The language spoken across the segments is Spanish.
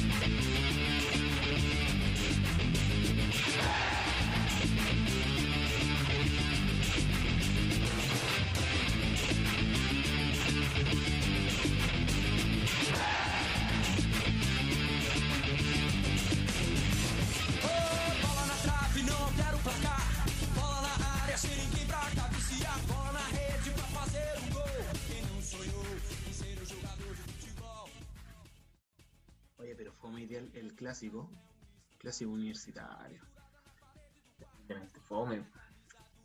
Oye, clásico, clásico universitario. Fome.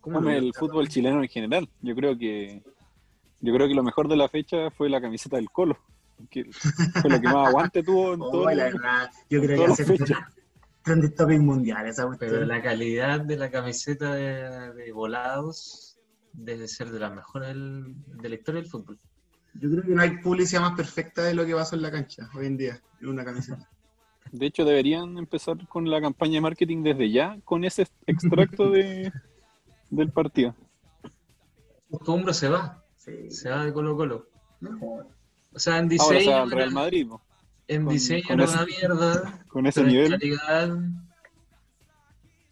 ¿Cómo Fome el fútbol chileno en general. Yo creo que yo creo que lo mejor de la fecha fue la camiseta del Colo, que fue lo que más aguante tuvo en todo. La verdad, yo creo que hace las fechas. trending topic mundial esa Pero cuestión. la calidad de la camiseta de, de volados debe ser de las mejores del- de la historia del fútbol. Yo creo que no hay publicidad más perfecta de lo que pasó en la cancha hoy en día, en una camiseta. De hecho, deberían empezar con la campaña de marketing desde ya, con ese extracto de, del partido. Costumbre se va, Sí, se va de Colo Colo. mejor. O sea, en Ahora diseño, sea el Real Madrid, po, en con- diseño con era ese- una mierda, con ese nivel, calidad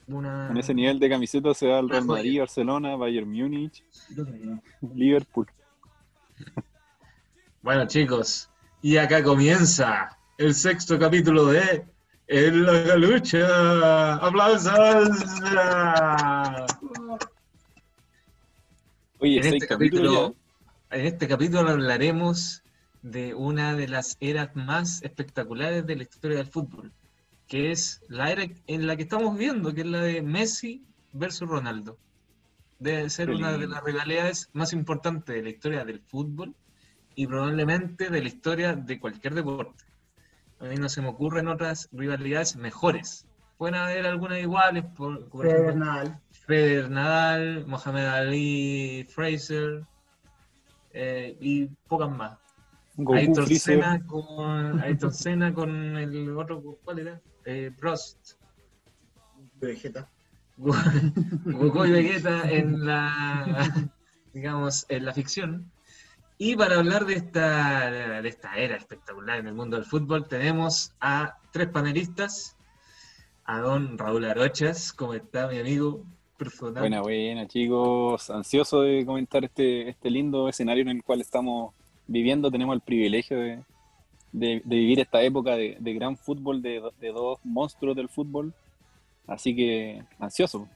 una... con ese nivel de camiseta se va el Una Real. Madrid, Barcelona, Bayern Múnich. Liverpool. Bueno, chicos, y acá comienza el sexto capítulo de En la Galucha. ¡Aplausos! Oye, En este, capítulo, en este capítulo hablaremos de una de las eras más espectaculares de la historia del fútbol, que es la era en la que estamos viendo, que es la de Messi versus Ronaldo. Debe ser una de las rivalidades más importantes de la historia del fútbol y probablemente de la historia de cualquier deporte. A mí no se me ocurren otras rivalidades mejores. Pueden haber algunas iguales, por, por ejemplo, Fernal. Federer Nadal, Mohamed Ali, Fraser eh, y pocas más. Goku, Ayrton Senna con Ayrton Senna con el otro, ¿cuál era? Eh, Prost. Vegeta. Goku y Vegeta en la, digamos, en la ficción. Y para hablar de esta, de esta era espectacular en el mundo del fútbol, tenemos a tres panelistas. A don Raúl Arochas, ¿cómo está mi amigo? Personal. Buena, buena, chicos. Ansioso de comentar este, este lindo escenario en el cual estamos viviendo. Tenemos el privilegio de, de- de vivir esta época de, de gran fútbol, de, do- de dos monstruos del fútbol. Así que ansioso.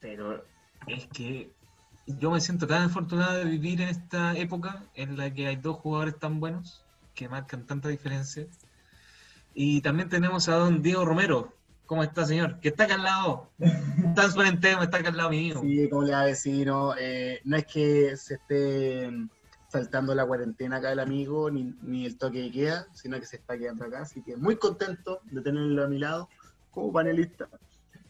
Pero es que yo me siento tan afortunado de vivir en esta época en la que hay dos jugadores tan buenos que marcan tanta diferencia. Y también tenemos a don Diego Romero. ¿Cómo está, señor? Que está acá al lado. Transparente, está acá al lado mío. Sí, como le va a decir, no, Eh, no es que se esté saltando la cuarentena acá el amigo, ni, ni el toque de queda, sino que se está quedando acá, así que muy contento de tenerlo a mi lado como panelista.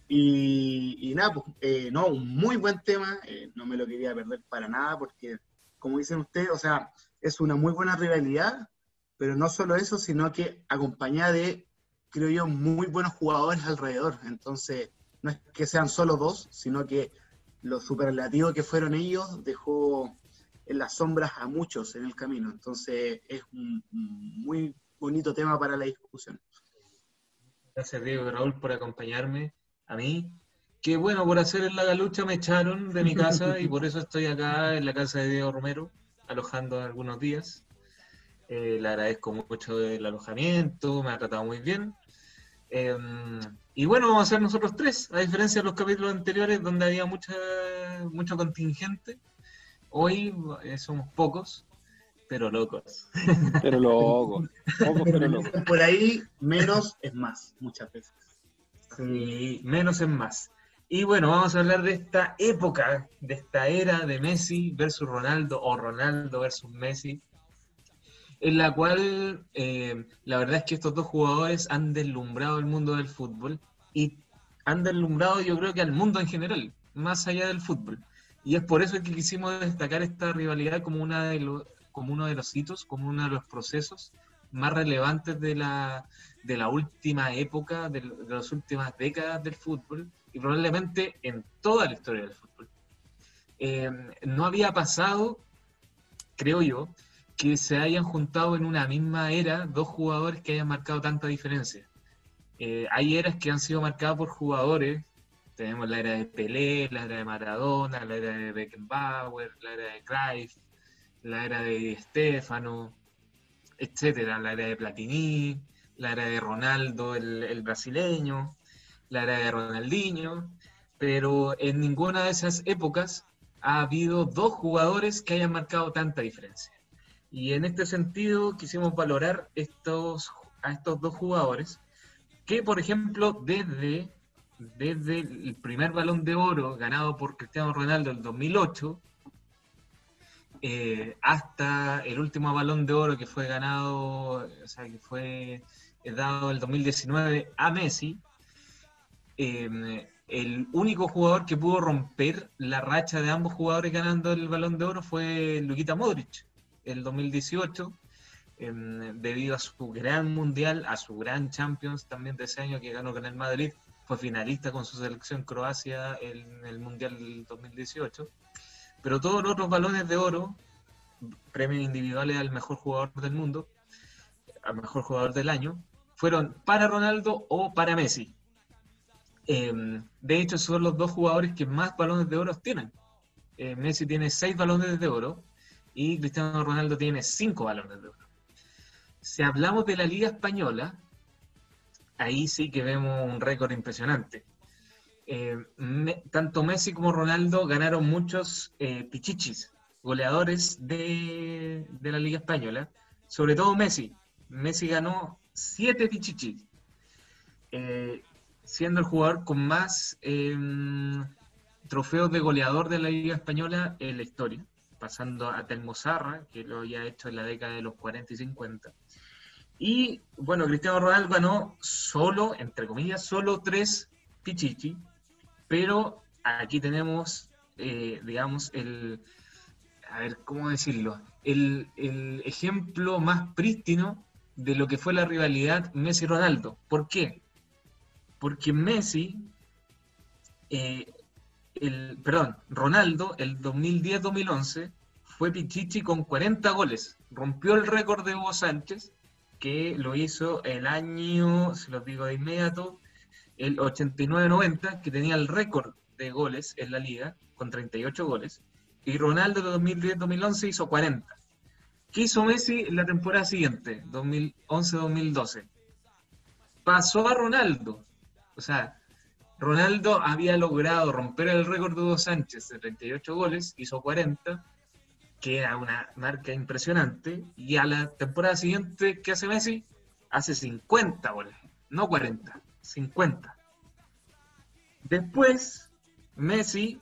Y, nada, pues, eh, no, un muy buen tema, eh, no me lo quería perder para nada, porque como dicen ustedes, o sea, es una muy buena rivalidad, pero no solo eso, sino que acompañada de, creo yo, muy buenos jugadores alrededor. Entonces, no es que sean solo dos, sino que lo superlativo que fueron ellos dejó en las sombras a muchos en el camino. Entonces, es un, muy bonito tema para la discusión. Gracias, Diego Raúl, por acompañarme a mí. Que bueno, por hacer la galucha me echaron de mi casa y por eso estoy acá en la casa de Diego Romero, alojando algunos días. Eh, le agradezco mucho el alojamiento, me ha tratado muy bien. Eh, y bueno, vamos a ser nosotros tres, a diferencia de los capítulos anteriores donde había mucha, mucho contingente. Hoy eh, somos pocos, pero locos. Pero loco. Pocos, pero loco. Por ahí, menos es más, muchas veces. Sí, menos es más. Y bueno, vamos a hablar de esta época, de esta era de Messi versus Ronaldo o Ronaldo versus Messi, en la cual eh, la verdad es que estos dos jugadores han deslumbrado el mundo del fútbol y han deslumbrado yo creo que al mundo en general, más allá del fútbol. Y es por eso que quisimos destacar esta rivalidad como, una de los, como uno de los hitos, como uno de los procesos más relevantes de la, de la última época, de, las últimas décadas del fútbol y probablemente en toda la historia del fútbol. Eh, no había pasado, creo yo, que se hayan juntado en una misma era dos jugadores que hayan marcado tanta diferencia. Eh, hay eras que han sido marcadas por jugadores. Tenemos la era de Pelé, la era de Maradona, la era de Beckenbauer, la era de Cruyff, la era de Stefano, etcétera, la era de Platini, la era de Ronaldo, el, brasileño, la era de Ronaldinho, pero en ninguna de esas épocas ha habido dos jugadores que hayan marcado tanta diferencia. Y en este sentido quisimos valorar estos, a estos dos jugadores que, por ejemplo, desde, desde el primer balón de oro ganado por Cristiano Ronaldo en el 2008, eh, hasta el último balón de oro que fue ganado, o sea, que fue dado el 2019 a Messi, em, el único jugador que pudo romper la racha de ambos jugadores ganando el balón de oro fue Luquita Modric, el 2018, em, debido a su gran mundial, a su gran Champions también de ese año que ganó con el Madrid, fue finalista con su selección Croacia en el Mundial del 2018. Pero todos los otros balones de oro, premios individuales al mejor jugador del mundo, al mejor jugador del año, fueron para Ronaldo o para Messi. Em, de hecho, son los dos jugadores que más balones de oro tienen. Eh, Messi tiene seis balones de oro y Cristiano Ronaldo tiene cinco balones de oro. Si hablamos de la Liga Española, ahí sí que vemos un récord impresionante. Eh, tanto Messi como Ronaldo ganaron muchos eh, pichichis, goleadores de, de, la Liga Española, sobre todo Messi. Messi ganó siete pichichis, eh, siendo el jugador con más em, trofeos de goleador de la Liga Española en la historia, pasando a Telmo Zarra, que lo había hecho en la década de los 40 y 50. Y bueno, Cristiano Ronaldo ganó solo, entre comillas, solo tres pichichi, pero aquí tenemos, eh, digamos, el, a ver, ¿cómo decirlo? El, el, ejemplo más prístino de lo que fue la rivalidad Messi-Ronaldo. ¿Por qué? Porque Messi, eh, el, perdón, Ronaldo, el 2010-2011, fue Pichichi con 40 goles. Rompió el récord de Hugo Sánchez, que lo hizo el año, se los digo de inmediato, el 89-90, que tenía el récord de goles en la liga, con 38 goles. Y Ronaldo de 2010-2011 hizo 40. ¿Qué hizo Messi en la temporada siguiente, 2011-2012? Pasó a Ronaldo. O sea, Ronaldo había logrado romper el récord de Hugo Sánchez de 38 goles, hizo 40, que era una marca impresionante. Y a la temporada siguiente, ¿qué hace Messi? Hace 50 goles, no 40, 50. Después, Messi,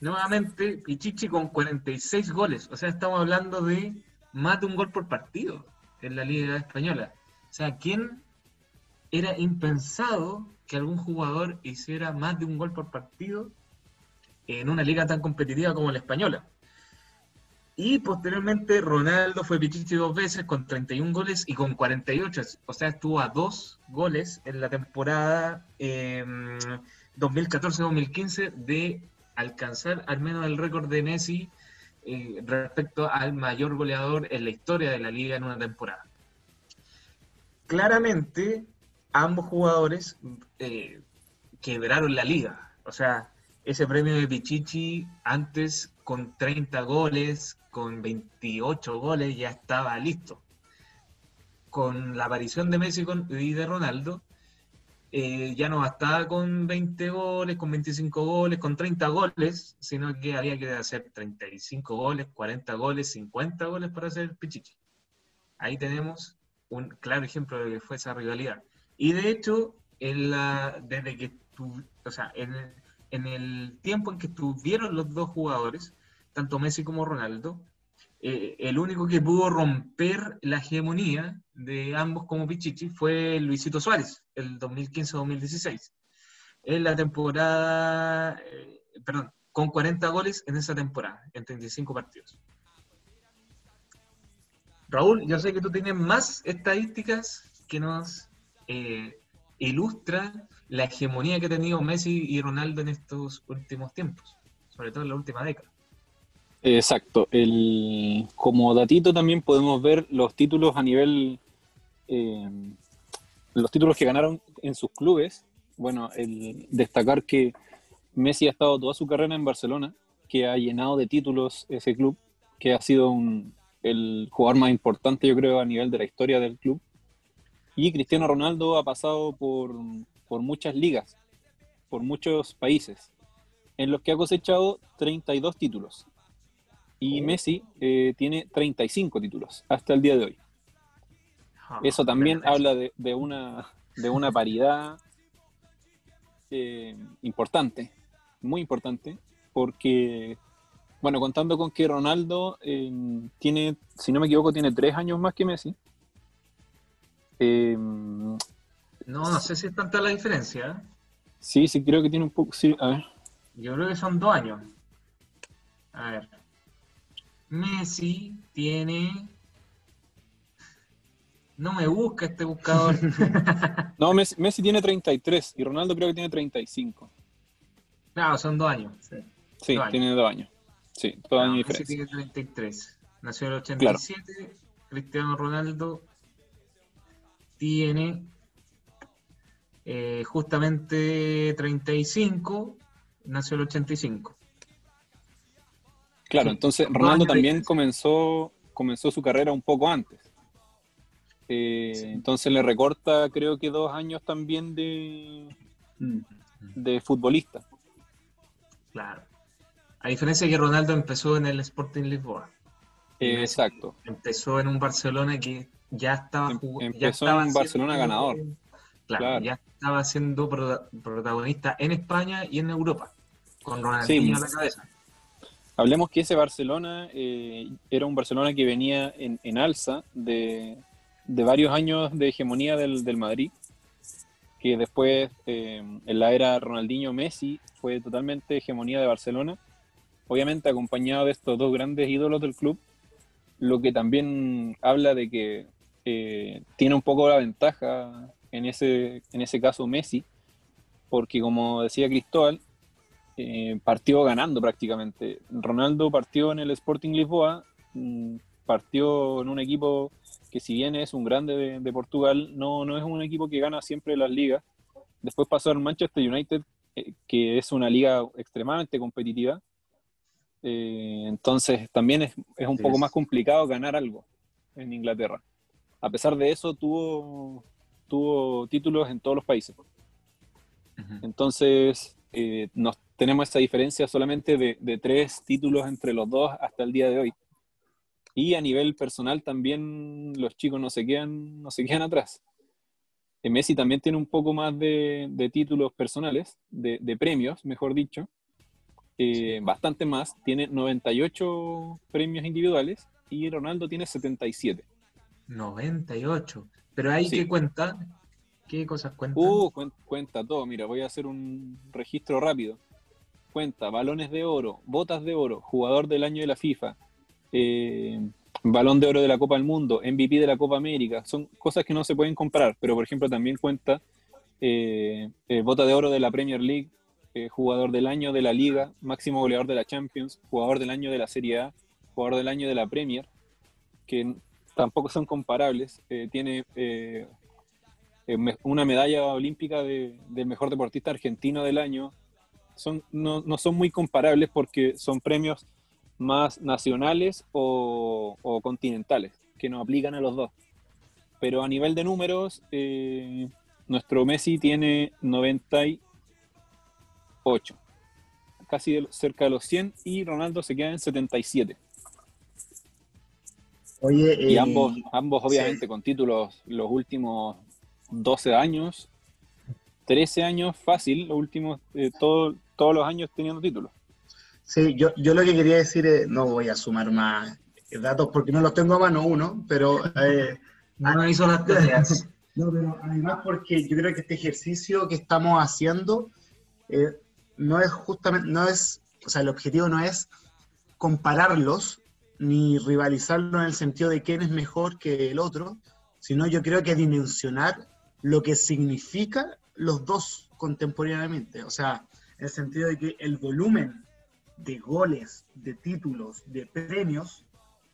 nuevamente, Pichichi con 46 goles. O sea, estamos hablando de más de un gol por partido en la Liga Española. O sea, ¿quién era impensado que algún jugador hiciera más de un gol por partido en una liga tan competitiva como la española? Y posteriormente Ronaldo fue Pichichi dos veces con 31 goles y con 48. O sea, estuvo a dos goles en la temporada 2014-2015 em, de alcanzar al menos el récord de Messi eh, respecto al mayor goleador en la historia de la liga en una temporada. Claramente, ambos jugadores eh, quebraron la liga. O sea, ese premio de Pichichi antes con 30 goles, con 28 goles, ya estaba listo. Con la aparición de Messi y de Ronaldo, eh, ya no bastaba con 20 goles, con 25 goles, con 30 goles, sino que había que hacer 35 goles, 40 goles, 50 goles para hacer Pichichi. Ahí tenemos un claro ejemplo de que fue esa rivalidad. Y de hecho, en la, desde que o sea, en, en el tiempo en que estuvieron los dos jugadores, tanto Messi como Ronaldo, eh, el único que pudo romper la hegemonía de ambos como Pichichi fue Luisito Suárez, el 2015-2016. En la temporada, eh, perdón, con 40 goles en esa temporada, en 35 partidos. Raúl, yo sé que tú tienes más estadísticas que nos eh, ilustran la hegemonía que ha tenido Messi y Ronaldo en estos últimos tiempos, sobre todo en la última década. Exacto. El, como datito también podemos ver los títulos a nivel, eh, los títulos que ganaron en sus clubes. Bueno, el destacar que Messi ha estado toda su carrera en Barcelona, que ha llenado de títulos ese club, que ha sido un, el jugador más importante, yo creo, a nivel de la historia del club. Y Cristiano Ronaldo ha pasado por, por muchas ligas, por muchos países, en los que ha cosechado 32 títulos. Y. Messi eh, tiene 35 títulos hasta el día de hoy. Ah, Eso también habla de, de una, de una paridad eh, importante, muy importante, porque, bueno, contando con que Ronaldo eh, tiene, si no me equivoco, tiene tres años más que Messi. Eh, No, no sé si es tanta la diferencia. sí, sí, creo que tiene un poco, sí, a ver. Yo creo que son dos años. A ver. Messi tiene. No me busca este buscador. No, Messi, Messi tiene 33 y Ronaldo creo que tiene 35. claro, son dos años. Sí, Dos años. tiene dos años. Sí, dos años de Messi tiene 33. Nació en el 87. Cristiano Ronaldo tiene eh, justamente 35. Nació en el 85. Claro, entonces Ronaldo también comenzó, comenzó su carrera un poco antes. Eh, Sí. Entonces le recorta creo que dos años también de, Mm. de futbolista. Claro. A diferencia de que Ronaldo empezó en el Sporting Lisboa. Eh, exacto. Empezó en un Barcelona que ya estaba Em- jugando. empezó en un Barcelona ganador. Claro, Claro. ya estaba siendo prota- protagonista en España y en Europa. Con Ronaldinho Sí. a la cabeza. Hablemos que ese Barcelona eh, era un Barcelona que venía en, en alza de, de varios años de hegemonía del, del Madrid, que después eh, en la era Ronaldinho-Messi fue totalmente hegemonía de Barcelona, obviamente acompañado de estos dos grandes ídolos del club, lo que también habla de que eh, tiene un poco la ventaja en ese, en ese caso Messi, porque como decía Cristóbal, eh, partió ganando prácticamente. Ronaldo partió en el Sporting Lisboa, mm, partió en un equipo que si bien es un grande de, de Portugal, no, no es un equipo que gana siempre las ligas. Después pasó al Manchester United, eh, que es una liga extremadamente competitiva. Eh, entonces también es, es un Sí, poco es. más complicado ganar algo en Inglaterra. A pesar de eso, tuvo, tuvo títulos en todos los países. Entonces, eh, nos, tenemos esa diferencia solamente de, de tres títulos entre los dos hasta el día de hoy. Y a nivel personal también los chicos no se quedan, no se quedan atrás. Eh, Messi también tiene un poco más de, de títulos personales, de, de premios, mejor dicho. Eh, bastante más. Tiene 98 premios individuales y Ronaldo tiene 77. 98. Pero ahí Sí. qué cuenta, qué cosas cuentan. Uh, cuen- cuenta todo. Mira, voy a hacer un registro rápido. Cuenta balones de oro, botas de oro, jugador del año de la FIFA, eh, balón de oro de la Copa del Mundo, MVP de la Copa América. Son cosas que no se pueden comparar, pero por ejemplo también cuenta eh, eh, bota de oro de la Premier League, jugador del año de la Liga, máximo goleador de la Champions, jugador del año de la Serie A, jugador del año de la Premier, que tampoco son comparables. Tiene una medalla olímpica de, del mejor deportista argentino del año. Son, no, no son muy comparables porque son premios más nacionales o, o continentales, que nos aplican a los dos. Pero a nivel de números, eh, nuestro Messi tiene 98, casi de- cerca de los 100, y Ronaldo se queda en 77. Oye, Y eh, ambos, ambos obviamente sí. con títulos los últimos 12 años, 13 años fácil, los últimos, eh, todo- todos los años teniendo títulos. Sí, yo, yo lo que quería decir es, no voy a sumar más datos porque no los tengo a mano uno, pero, eh, No hizo las tareas. no, pero además porque yo creo que este ejercicio que estamos haciendo eh, no es justamente, no es, o sea, el objetivo no es compararlos ni rivalizarlos en el sentido de quién es mejor que el otro, sino yo creo que dimensionar lo que significa los dos contemporáneamente, o sea, en el sentido de que el volumen de goles, de títulos, de premios,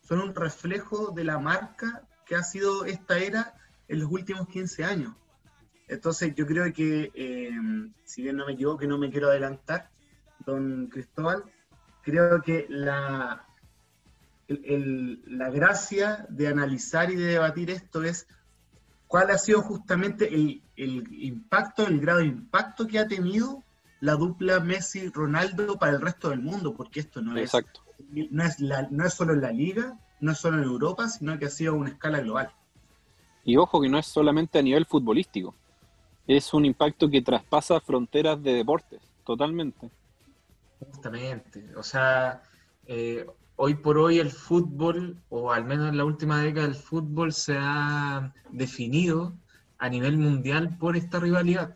son un reflejo de la marca que ha sido esta era en los últimos 15 años. Entonces yo creo que, eh, si bien no me equivoco, que no me quiero adelantar, don Cristóbal, creo que la, la gracia de analizar y de debatir esto es cuál ha sido justamente el, impacto, el grado de impacto que ha tenido la dupla Messi-Ronaldo para el resto del mundo, porque esto no es, no es, no es solo en la liga, no es solo en Europa, sino que ha sido a una escala global. Y ojo que no es solamente a nivel futbolístico, es un impacto que traspasa fronteras de deportes, totalmente. Justamente, o sea, eh, hoy por hoy el fútbol, o al menos en la última década el fútbol se ha definido a nivel mundial por esta rivalidad.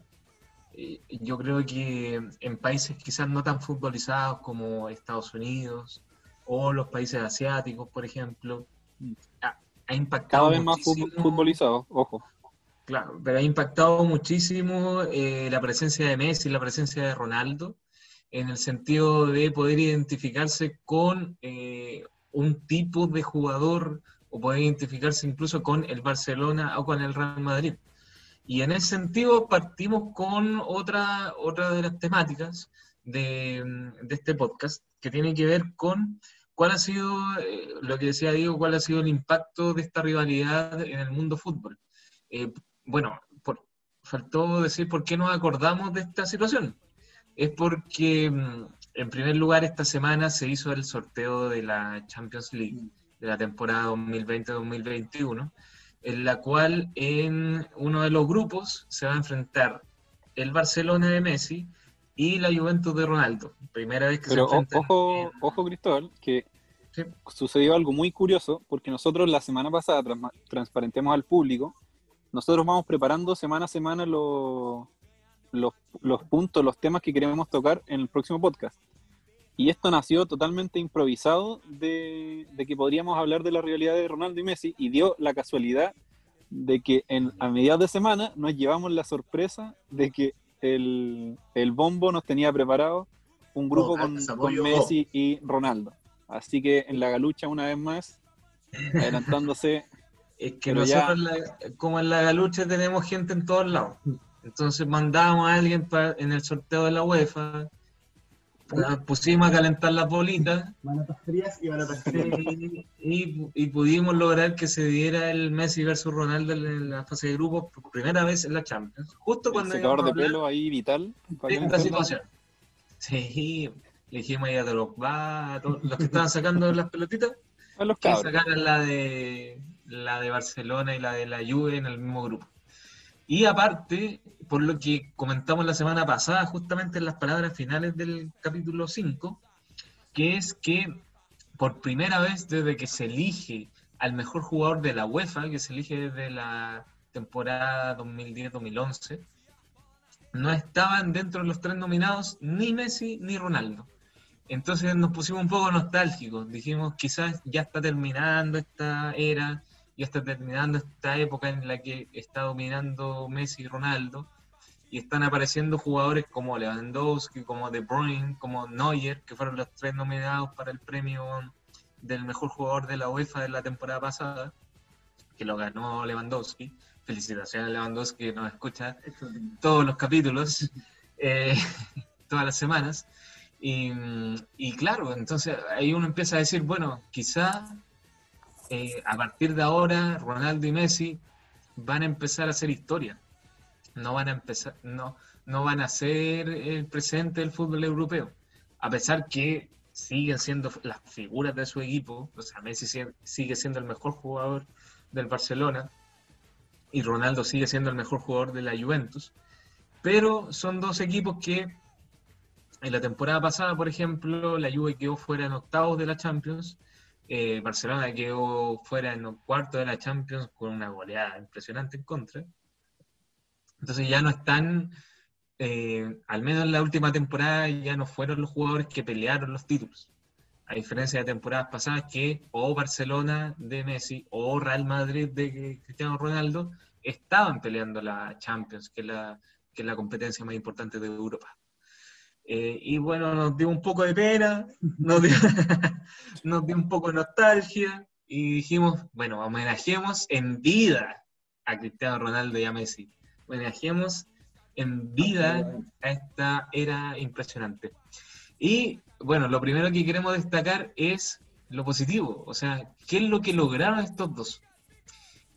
Eh, yo creo que en países quizás no tan futbolizados como Estados Unidos o los países asiáticos, por ejemplo, ha, impactado. Cada vez más futbolizados, ojo. Claro, pero ha impactado muchísimo eh, la presencia de Messi, la presencia de Ronaldo, en el sentido de poder identificarse con eh, un tipo de jugador o poder identificarse incluso con el Barcelona o con el Real Madrid. Y en ese sentido partimos con otra, otra de las temáticas de, este podcast, que tiene que ver con cuál ha sido, eh, lo que decía Diego, cuál ha sido el impacto de esta rivalidad en el mundo fútbol. Eh, bueno, faltó decir por qué nos acordamos de esta situación es porque, mm, en primer lugar, esta semana se hizo el sorteo de la Champions League de la temporada 2020-2021, en la cual en uno de los grupos se va a enfrentar el Barcelona de Messi y la Juventus de Ronaldo. Primera vez que se enfrentan. Ojo, ojo, Cristóbal, que sucedió algo muy curioso, porque nosotros la semana pasada transparentemos al público, nosotros vamos preparando semana a semana los los, los puntos, los temas que queremos tocar en el próximo podcast. Y esto nació totalmente improvisado de, que podríamos hablar de la realidad de Ronaldo y Messi y dio la casualidad de que en, a mediados de semana nos llevamos la sorpresa de que el, el bombo nos tenía preparado un grupo con, con, Messi y Ronaldo. Así que en la galucha una vez más, adelantándose. Es que nosotros como en la galucha tenemos gente en todos lados. Entonces mandamos a alguien en el sorteo de la UEFA, pusimos a calentar las bolitas. frías y Y, pudimos lograr que se diera el Messi versus Ronaldo en la fase de grupos por primera vez en la Champions. Justo cuando. El secador de pelo ahí vital. esta situación. Sí, le dijimos ahí a todos los que estaban sacando las pelotitas. A los que sacaran la de, la de Barcelona y la de la Juve en el mismo grupo. Y aparte, por lo que comentamos la semana pasada, justamente en las palabras finales del capítulo 5, que es que por primera vez desde que se elige al mejor jugador de la UEFA, que se elige desde la temporada 2010-2011, no estaban dentro de los tres nominados ni Messi ni Ronaldo. Entonces nos pusimos un poco nostálgicos, dijimos quizás ya está terminando esta era, ya está terminando esta época en la que está dominando Messi y Ronaldo, y están apareciendo jugadores como Lewandowski, como De Bruyne, como Neuer, que fueron los tres nominados para el premio del mejor jugador de la UEFA de la temporada pasada, que lo ganó Lewandowski. Felicitaciones a Lewandowski que nos escucha todos los capítulos, eh, todas las semanas. Y, y, claro, entonces ahí uno empieza a decir, bueno, quizá eh, a partir de ahora Ronaldo y Messi van a empezar a hacer historia. No van a empezar, no, no van a ser el presente del fútbol europeo. A pesar que siguen siendo las figuras de su equipo, o sea, Messi sigue siendo el mejor jugador del Barcelona y Ronaldo sigue siendo el mejor jugador de la Juventus, pero son dos equipos que en la temporada pasada, por ejemplo, la Juve quedó fuera en octavos de la Champions eh, Barcelona quedó fuera en los cuartos de la Champions con una goleada impresionante en contra. Entonces ya no están, eh, al menos en la última temporada, ya no fueron los jugadores que pelearon los títulos. A diferencia de temporadas pasadas que o Barcelona de Messi o Real Madrid de Cristiano Ronaldo estaban peleando la Champions, que es la, que es la competencia más importante de Europa. Eh, y bueno, nos dio un poco de pena, nos dio, nos dio un poco de nostalgia y dijimos, bueno, homenajemos en vida a Cristiano Ronaldo y a Messi. Homenajemos en vida a esta era impresionante. Y bueno, lo primero que queremos destacar es lo positivo, o sea, ¿qué es lo que lograron estos dos?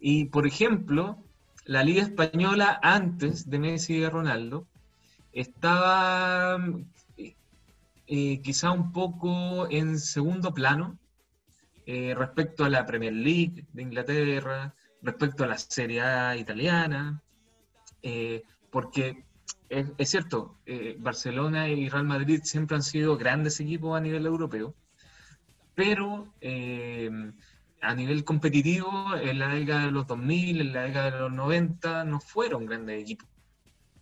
Y por ejemplo, la Liga Española antes de Messi y de Ronaldo estaba eh, quizá un poco en segundo plano eh, respecto a la Premier League de Inglaterra, respecto a la Serie A italiana, eh, porque es, cierto, Barcelona y Real Madrid siempre han sido grandes equipos a nivel europeo, pero a nivel competitivo, en la década de los 2000, en la década de los 90, no fueron grandes equipos.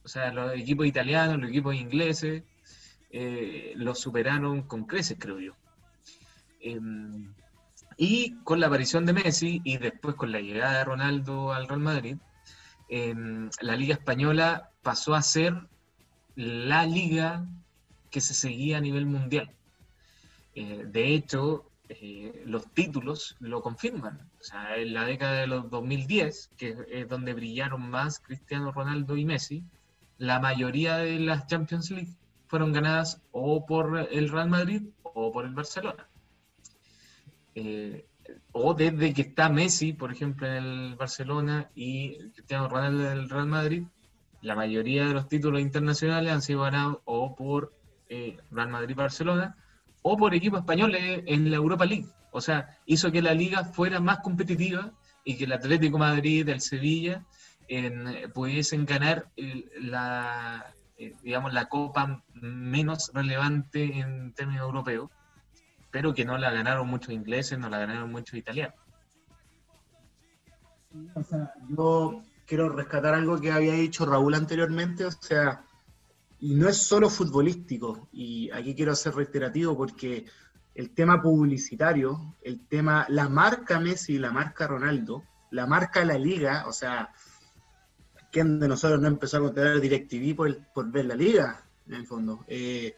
O sea, los equipos italianos, los equipos ingleses, eh, los superaron con creces, creo yo. Em, y con la aparición de Messi y después con la llegada de Ronaldo al Real Madrid, em, la Liga Española pasó a ser la liga que se seguía a nivel mundial. Eh, de hecho, eh, los títulos lo confirman. O sea, en la década de los 2010, que es donde brillaron más Cristiano Ronaldo y Messi, la mayoría de las Champions League fueron ganadas o por el Real Madrid o por el Barcelona. Eh, o desde que está Messi, por ejemplo, en el Barcelona y Cristiano Ronaldo en el Real Madrid, la mayoría de los títulos internacionales han sido ganados o por eh, Real Madrid-Barcelona o por equipos españoles en la Europa League. O sea, hizo que la liga fuera más competitiva y que el Atlético Madrid, el Sevilla, pudiesen ganar la, eh, digamos, la copa menos relevante en términos europeos, pero que no la ganaron muchos ingleses, no la ganaron muchos italianos. O sea, yo quiero rescatar algo que había dicho Raúl anteriormente, o sea, y no es solo futbolístico, y aquí quiero ser reiterativo porque el tema publicitario, el tema, la marca Messi, la marca Ronaldo, la marca La Liga, o sea, ¿quién de nosotros no empezó a contratar DirecTV por, ver la Liga, en el fondo? Eh,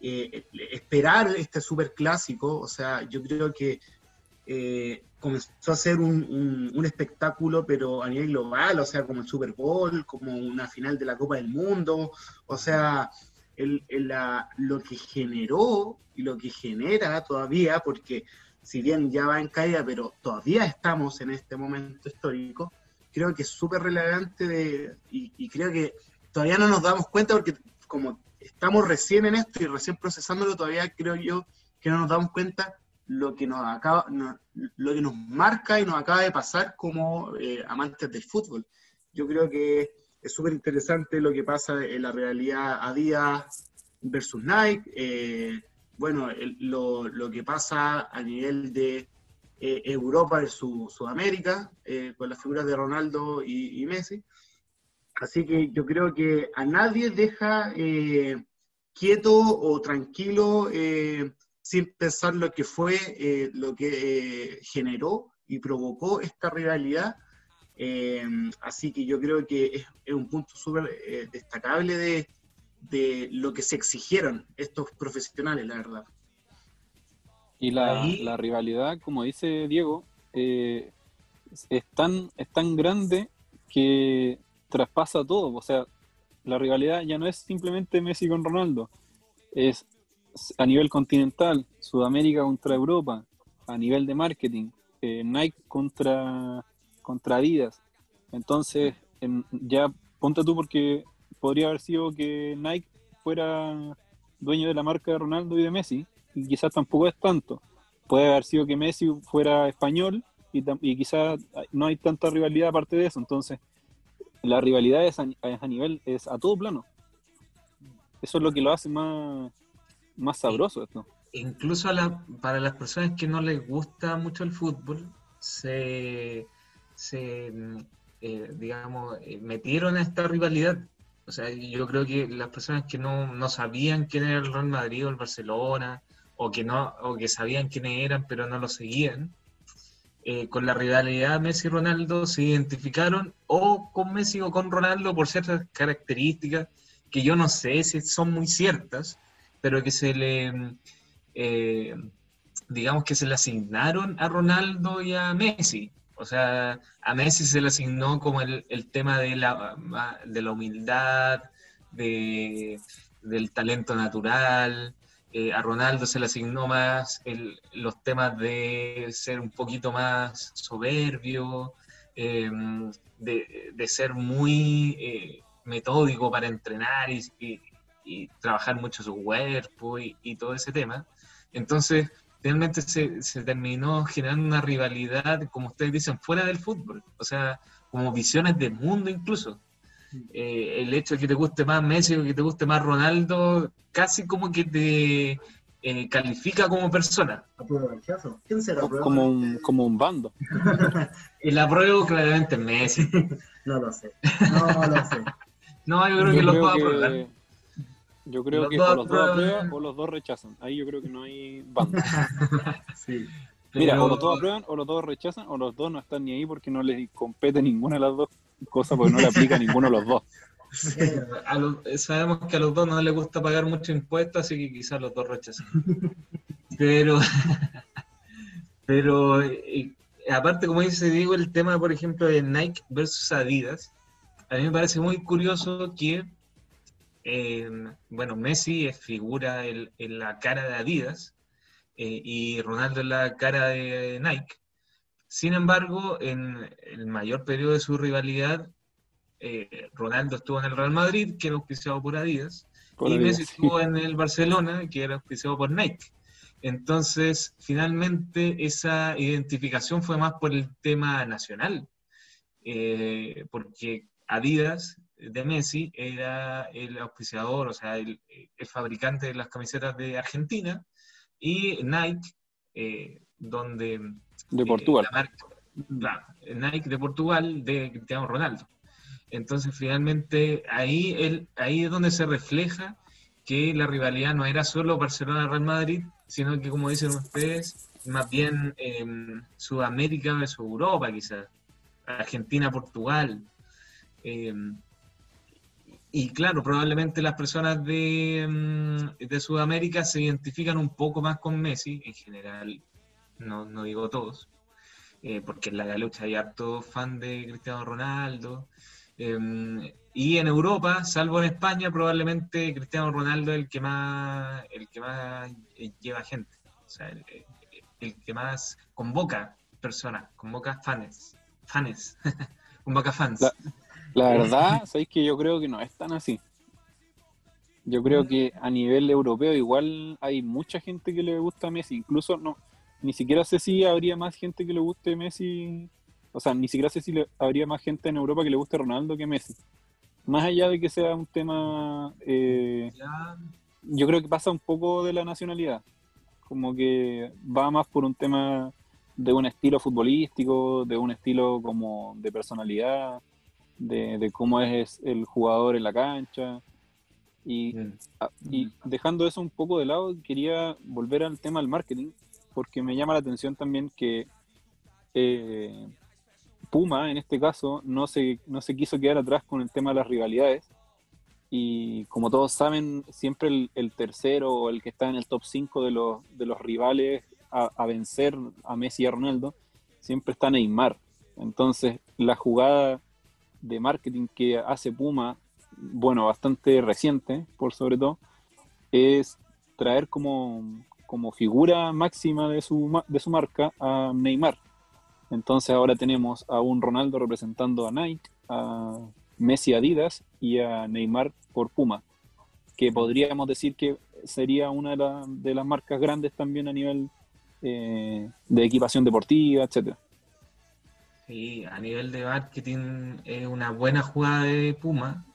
eh, esperar este super clásico, o sea, yo creo que eh, comenzó a ser un, un, espectáculo, pero a nivel global, o sea, como el Super Bowl, como una final de la Copa del Mundo, o sea, el, la, lo que generó y lo que genera todavía, porque si bien ya va en caída, pero todavía estamos en este momento histórico, creo que es súper relevante de, y, creo que todavía no nos damos cuenta porque como estamos recién en esto y recién procesándolo, todavía creo yo que no nos damos cuenta lo que nos acaba, lo que nos marca y nos acaba de pasar como eh, amantes del fútbol. Yo creo que es súper interesante lo que pasa en la realidad a día versus Nike, eh, bueno, lo, lo, que pasa a nivel de eh, Europa versus Sudamérica, con las figuras de Ronaldo y, y, Messi. Así que yo creo que a nadie deja quieto o tranquilo sin pensar lo que fue, eh, lo que eh, generó y provocó esta rivalidad. Eh, así que yo creo que es, un punto súper destacable de, de, lo que se exigieron estos profesionales, la verdad. Y la, la rivalidad, como dice Diego, es, tan, es tan grande que traspasa todo. O sea, la rivalidad ya no es simplemente Messi con Ronaldo, es a nivel continental, Sudamérica contra Europa, a nivel de marketing, eh, Nike contra, contra Adidas. Entonces, ya ponte tú porque podría haber sido que Nike fuera dueño de la marca de Ronaldo y de Messi, quizás tampoco es tanto. Puede haber sido que Messi fuera español y, y quizás no hay tanta rivalidad aparte de eso. Entonces, la rivalidad es a, es a nivel, es a todo plano. Eso es lo que lo hace más, más sabroso esto. Incluso para las personas que no les gusta mucho el fútbol, se, eh, digamos, eh, metieron a esta rivalidad. O sea, yo creo que las personas que no, sabían quién era el Real Madrid o el Barcelona, o que no, o que sabían quiénes eran, pero no lo seguían, eh, con la rivalidad Messi-Ronaldo se identificaron o con Messi o con Ronaldo por ciertas características que yo no sé si son muy ciertas, pero que se le, eh, digamos que se le asignaron a Ronaldo y a Messi. O sea, a Messi se le asignó como el, tema de la, de la humildad, de, del talento natural, eh, a Ronaldo se le asignó más los temas de ser un poquito más soberbio, em, de, ser muy eh, metódico para entrenar y, trabajar mucho su cuerpo y, todo ese tema. Entonces, realmente se, se, terminó generando una rivalidad, como ustedes dicen, fuera del fútbol, o sea, como visiones del mundo incluso. Eh, el hecho de que te guste más Messi o que te guste más Ronaldo, casi como que te eh, califica como persona. ¿Quién será Como un, como un bando. El apruebo claramente Messi. no lo sé. No lo sé. no, yo creo que los dos aprueban. Yo creo que o los dos aprueban o los dos rechazan. Ahí yo creo que no hay bando. sí. Mira, o los dos aprueban o los dos rechazan o los dos no están ni ahí porque no les compete ninguna de las dos cosa porque no le aplica a ninguno de los dos. sabemos que a los dos no les gusta pagar mucho impuesto, así que quizás los dos rechazan. Pero, pero eh, aparte, como dice Diego, el tema, por ejemplo, de Nike versus Adidas, a mí me parece muy curioso que, eh, bueno, Messi es figura en, la cara de Adidas eh, y Ronaldo en la cara de Nike. Sin embargo, en el mayor periodo de su rivalidad, eh, Ronaldo estuvo en el Real Madrid, que era auspiciado por Adidas, y Messi estuvo en el Barcelona, que era auspiciado por Nike. Entonces, finalmente, esa identificación fue más por el tema nacional, eh, porque Adidas de Messi era el auspiciador, o sea, el, fabricante de las camisetas de Argentina, y Nike, eh, donde de Portugal. Nike de Portugal, de Cristiano Ronaldo. Entonces, finalmente, ahí, el, ahí es donde se refleja que la rivalidad no era solo Barcelona-Real Madrid, sino que, como dicen ustedes, más bien em, Sudamérica versus Europa, quizás. Argentina-Portugal. Y claro, probablemente las personas de, em, de Sudamérica se identifican un poco más con Messi, en general no, no digo todos, eh, porque en la Galucha hay harto fan de Cristiano Ronaldo. Em, y en Europa, salvo en España, probablemente Cristiano Ronaldo es el que más, el que más eh, lleva gente, o sea, el, que más convoca personas, convoca fans, fans, convoca fans. Verdad, sabéis que yo creo que no es tan así. Yo creo que a nivel europeo igual hay mucha gente que le gusta a Messi, incluso no, ni siquiera sé si habría más gente que le guste Messi, o sea, ni siquiera sé si habría más gente en Europa que le guste Ronaldo que Messi. Más allá de que sea un tema, eh, yo creo que pasa un poco de la nacionalidad, como que va más por un tema de un estilo futbolístico, de un estilo como de personalidad, de, cómo es el jugador en la cancha. Y, y, dejando eso un poco de lado, quería volver al tema del marketing, porque me llama la atención también que eh, Puma, en este caso, no se, no se quiso quedar atrás con el tema de las rivalidades. Y como todos saben, siempre el, tercero o el que está en el top 5 de los, de los rivales a, vencer a Messi y a Ronaldo, siempre está Neymar. Entonces, la jugada de marketing que hace Puma, bueno, bastante reciente, por sobre todo, es traer como, como figura máxima de su, de su marca a Neymar. Entonces ahora tenemos a un Ronaldo representando a Nike, a Messi Adidas y a Neymar por Puma, que podríamos decir que sería una de, las marcas grandes también a nivel eh, de equipación deportiva, etcétera. Sí, a nivel de marketing es una buena jugada de Puma,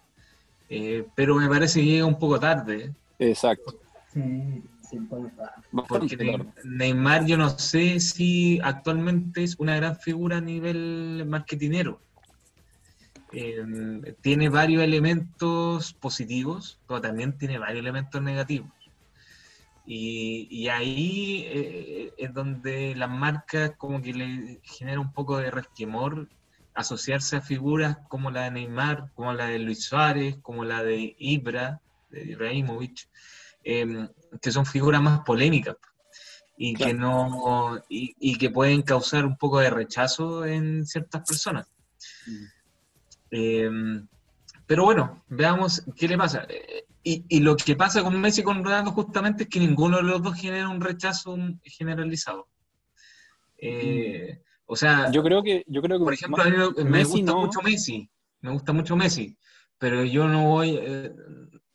eh, pero me parece que llega un poco tarde. Exacto. Porque Neymar yo no sé si actualmente es una gran figura a nivel marketinero. Em, tiene varios elementos positivos, pero también tiene varios elementos negativos. Y, ahí eh, es donde las marcas como que le genera un poco de resquemor asociarse a figuras como la de Neymar, como la de Luis Suárez, como la de Ibra, de Ibrahimovic, em, que son figuras más polémicas y que no y, que pueden causar un poco de rechazo en ciertas personas. Mm. Em, pero bueno, veamos qué le pasa. Y, y, lo que pasa con Messi y con Ronaldo justamente es que ninguno de los dos genera un rechazo generalizado. Eh, o sea, yo creo que, yo creo que por ejemplo, a mí me, gusta mucho Messi, me gusta mucho Messi, pero yo no voy, eh,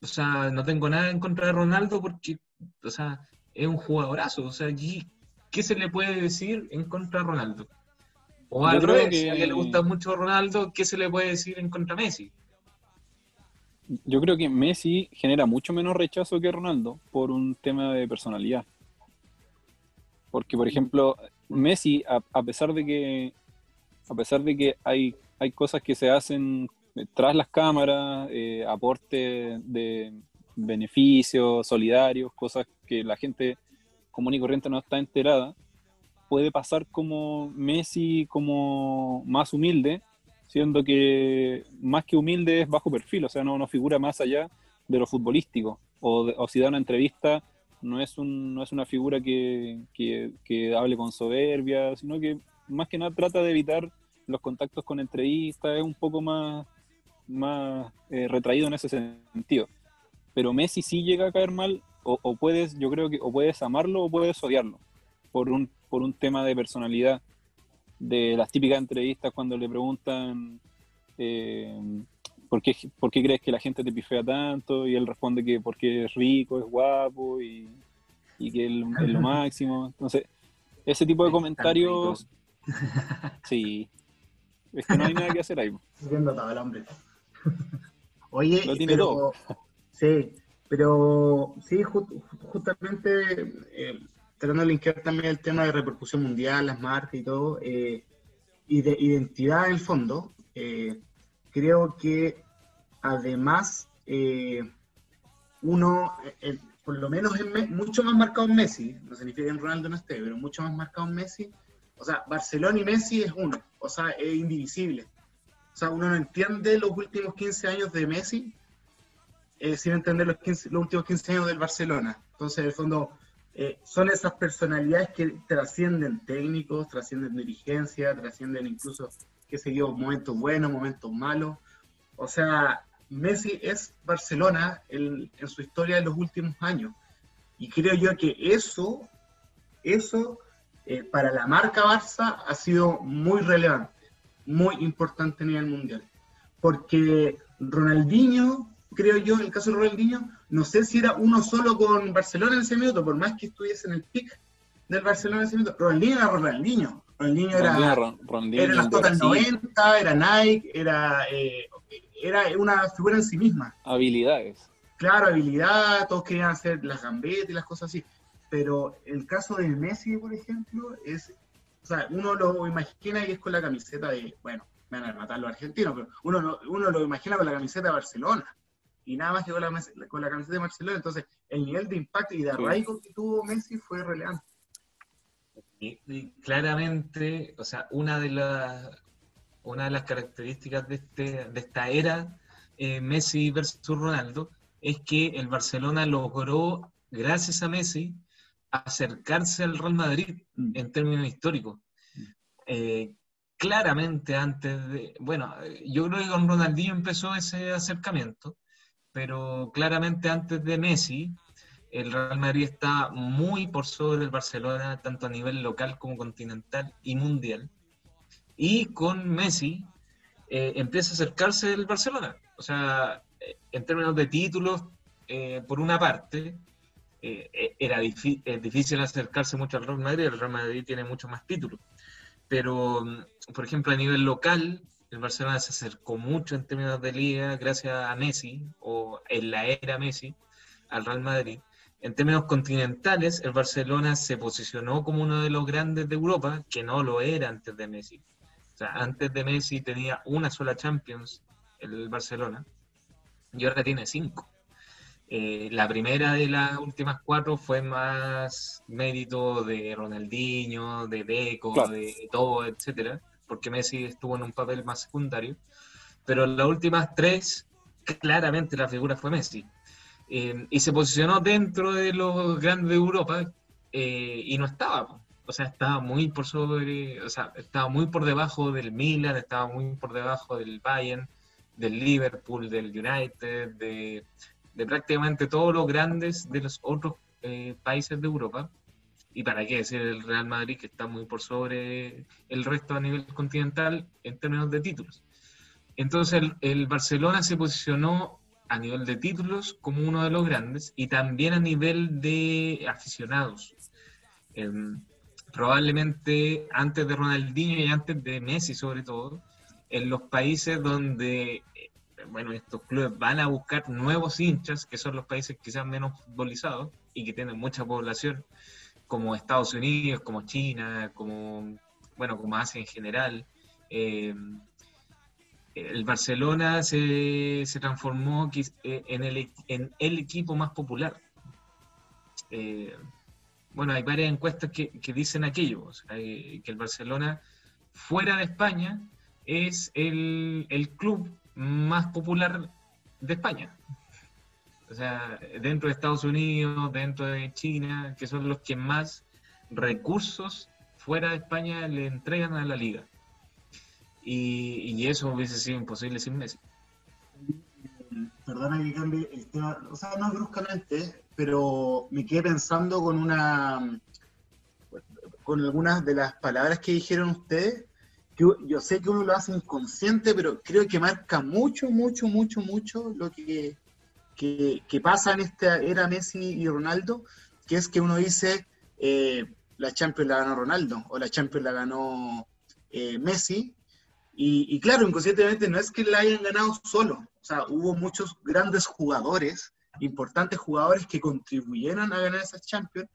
o sea, no tengo nada en contra de Ronaldo porque, o sea, es un jugadorazo, o sea, ¿qué se le puede decir en contra de Ronaldo? O al revés, que... a alguien le gusta mucho Ronaldo, ¿qué se le puede decir en contra de Messi? Yo creo que Messi genera mucho menos rechazo que Ronaldo por un tema de personalidad. Porque, por ejemplo, Messi, a, pesar de que a pesar de que hay, hay cosas que se hacen tras las cámaras, eh, aporte de beneficios solidarios, cosas que la gente común y corriente no está enterada, puede pasar como Messi como más humilde, siendo que más que humilde es bajo perfil, o sea, no, no figura más allá de lo futbolístico. O, si da una entrevista, no es, un, no es una figura que, que, hable con soberbia, sino que más que nada trata de evitar los contactos con entrevistas, es un poco más, más eh, retraído en ese sentido. Pero Messi sí llega a caer mal, o, o, puedes, yo creo que, o puedes amarlo o puedes odiarlo, por un, por un tema de personalidad, de las típicas entrevistas cuando le preguntan eh, ¿por, qué, ¿por qué crees que la gente te pifea tanto? Y él responde que porque es rico, es guapo y, y que es lo máximo. Entonces, ese tipo de comentarios... Sí, es que no hay nada que hacer ahí. Viendo todo el hombre. Oye, lo tiene todo. Sí, pero sí, justamente eh, tratando de linkear también el tema de repercusión mundial, las marcas y todo, eh, y de identidad en el fondo, eh, creo que además eh, uno, por lo menos mucho más marcado en Messi, no significa que en Ronaldo no esté, pero mucho más marcado en Messi, o sea, Barcelona y Messi es uno, o sea, es indivisible. O sea, uno no entiende los últimos 15 años de Messi sin entender los, los últimos 15 años del Barcelona. Entonces, en el fondo, eh, son esas personalidades que trascienden técnicos, trascienden dirigencia, trascienden incluso, qué sé yo, momentos buenos, momentos malos. O sea, Messi es Barcelona en, su historia en los últimos años. Y creo yo que eso, eso eh, para la marca Barça ha sido muy relevante, muy importante a nivel mundial. Porque Ronaldinho creo yo, en el caso de Ronaldinho, no sé si era uno solo con Barcelona en ese minuto, por más que estuviese en el pick del Barcelona en ese minuto. Ronaldinho era Ronaldinho. Ronaldinho era, era las Total 90, era Nike, era, eh, era una figura en sí misma. Habilidades. Claro, habilidad, todos querían hacer las gambetas y las cosas así. Pero el caso de Messi, por ejemplo, es, o sea, uno lo imagina y es con la camiseta de, bueno, me van a matar los argentinos, pero uno, uno lo imagina con la camiseta de Barcelona y nada más que con la, con la camiseta de Barcelona. Entonces, el nivel de impacto y de arraigo que tuvo Messi fue relevante. Y, claramente, o sea, una de las una de las características de, este, de esta era eh, Messi versus Ronaldo es que el Barcelona logró, gracias a Messi, acercarse al Real Madrid mm. en términos históricos. Mm. Eh, claramente antes de, bueno, yo creo que con Ronaldinho empezó ese acercamiento, pero claramente antes de Messi, el Real Madrid está muy por sobre el Barcelona, tanto a nivel local como continental y mundial. Y con Messi eh, empieza a acercarse el Barcelona. O sea, eh, en términos de títulos, eh, por una parte, era difícil acercarse mucho al Real Madrid, el Real Madrid tiene muchos más títulos. Pero, por ejemplo, a nivel local, el Barcelona se acercó mucho en términos de liga gracias a Messi, o en la era Messi, al Real Madrid. En términos continentales, el Barcelona se posicionó como uno de los grandes de Europa, que no lo era antes de Messi. O sea, antes de Messi tenía una sola Champions, el Barcelona, y ahora tiene cinco. Eh, la primera de las últimas cuatro fue más mérito de Ronaldinho, de Deco, de todo, etcétera porque Messi estuvo en un papel más secundario, pero en las últimas tres, claramente la figura fue Messi. Eh, y se posicionó dentro de los grandes de Europa eh, y no estaba. O sea, estaba muy por sobre, o sea, estaba muy por debajo del Milan, estaba muy por debajo del Bayern, del Liverpool, del United, de, de prácticamente todos los grandes de los otros eh, países de Europa. Y para qué decir el Real Madrid, que está muy por sobre el resto a nivel continental en términos de títulos. Entonces el, el Barcelona se posicionó a nivel de títulos como uno de los grandes y también a nivel de aficionados. Em, probablemente antes de Ronaldinho y antes de Messi sobre todo, en los países donde, eh, bueno, estos clubes van a buscar nuevos hinchas, que son los países quizás menos futbolizados y que tienen mucha población, como Estados Unidos, como China, como, bueno, como Asia en general. Em, el Barcelona se, se transformó eh, en el, en el equipo más popular. Eh, bueno, hay varias encuestas que, que dicen aquello, que el Barcelona fuera de España es el, el, club más popular de España. O sea, dentro de Estados Unidos, dentro de China, que son los que más recursos fuera de España le entregan a la liga. Y, eso hubiese sido imposible sin Messi. Perdona que cambie el tema, o sea, no bruscamente, pero me quedé pensando con una con algunas de las palabras que dijeron ustedes, que yo sé que uno lo hace inconsciente, pero creo que marca mucho, mucho, mucho, mucho lo que, que, que pasa en esta era Messi y Ronaldo, que es que uno dice, eh, la Champions la ganó Ronaldo, o la Champions la ganó eh, Messi, y, y, claro, inconscientemente no es que la hayan ganado solo, o sea, hubo muchos grandes jugadores importantes jugadores que contribuyeron a ganar esas Champions,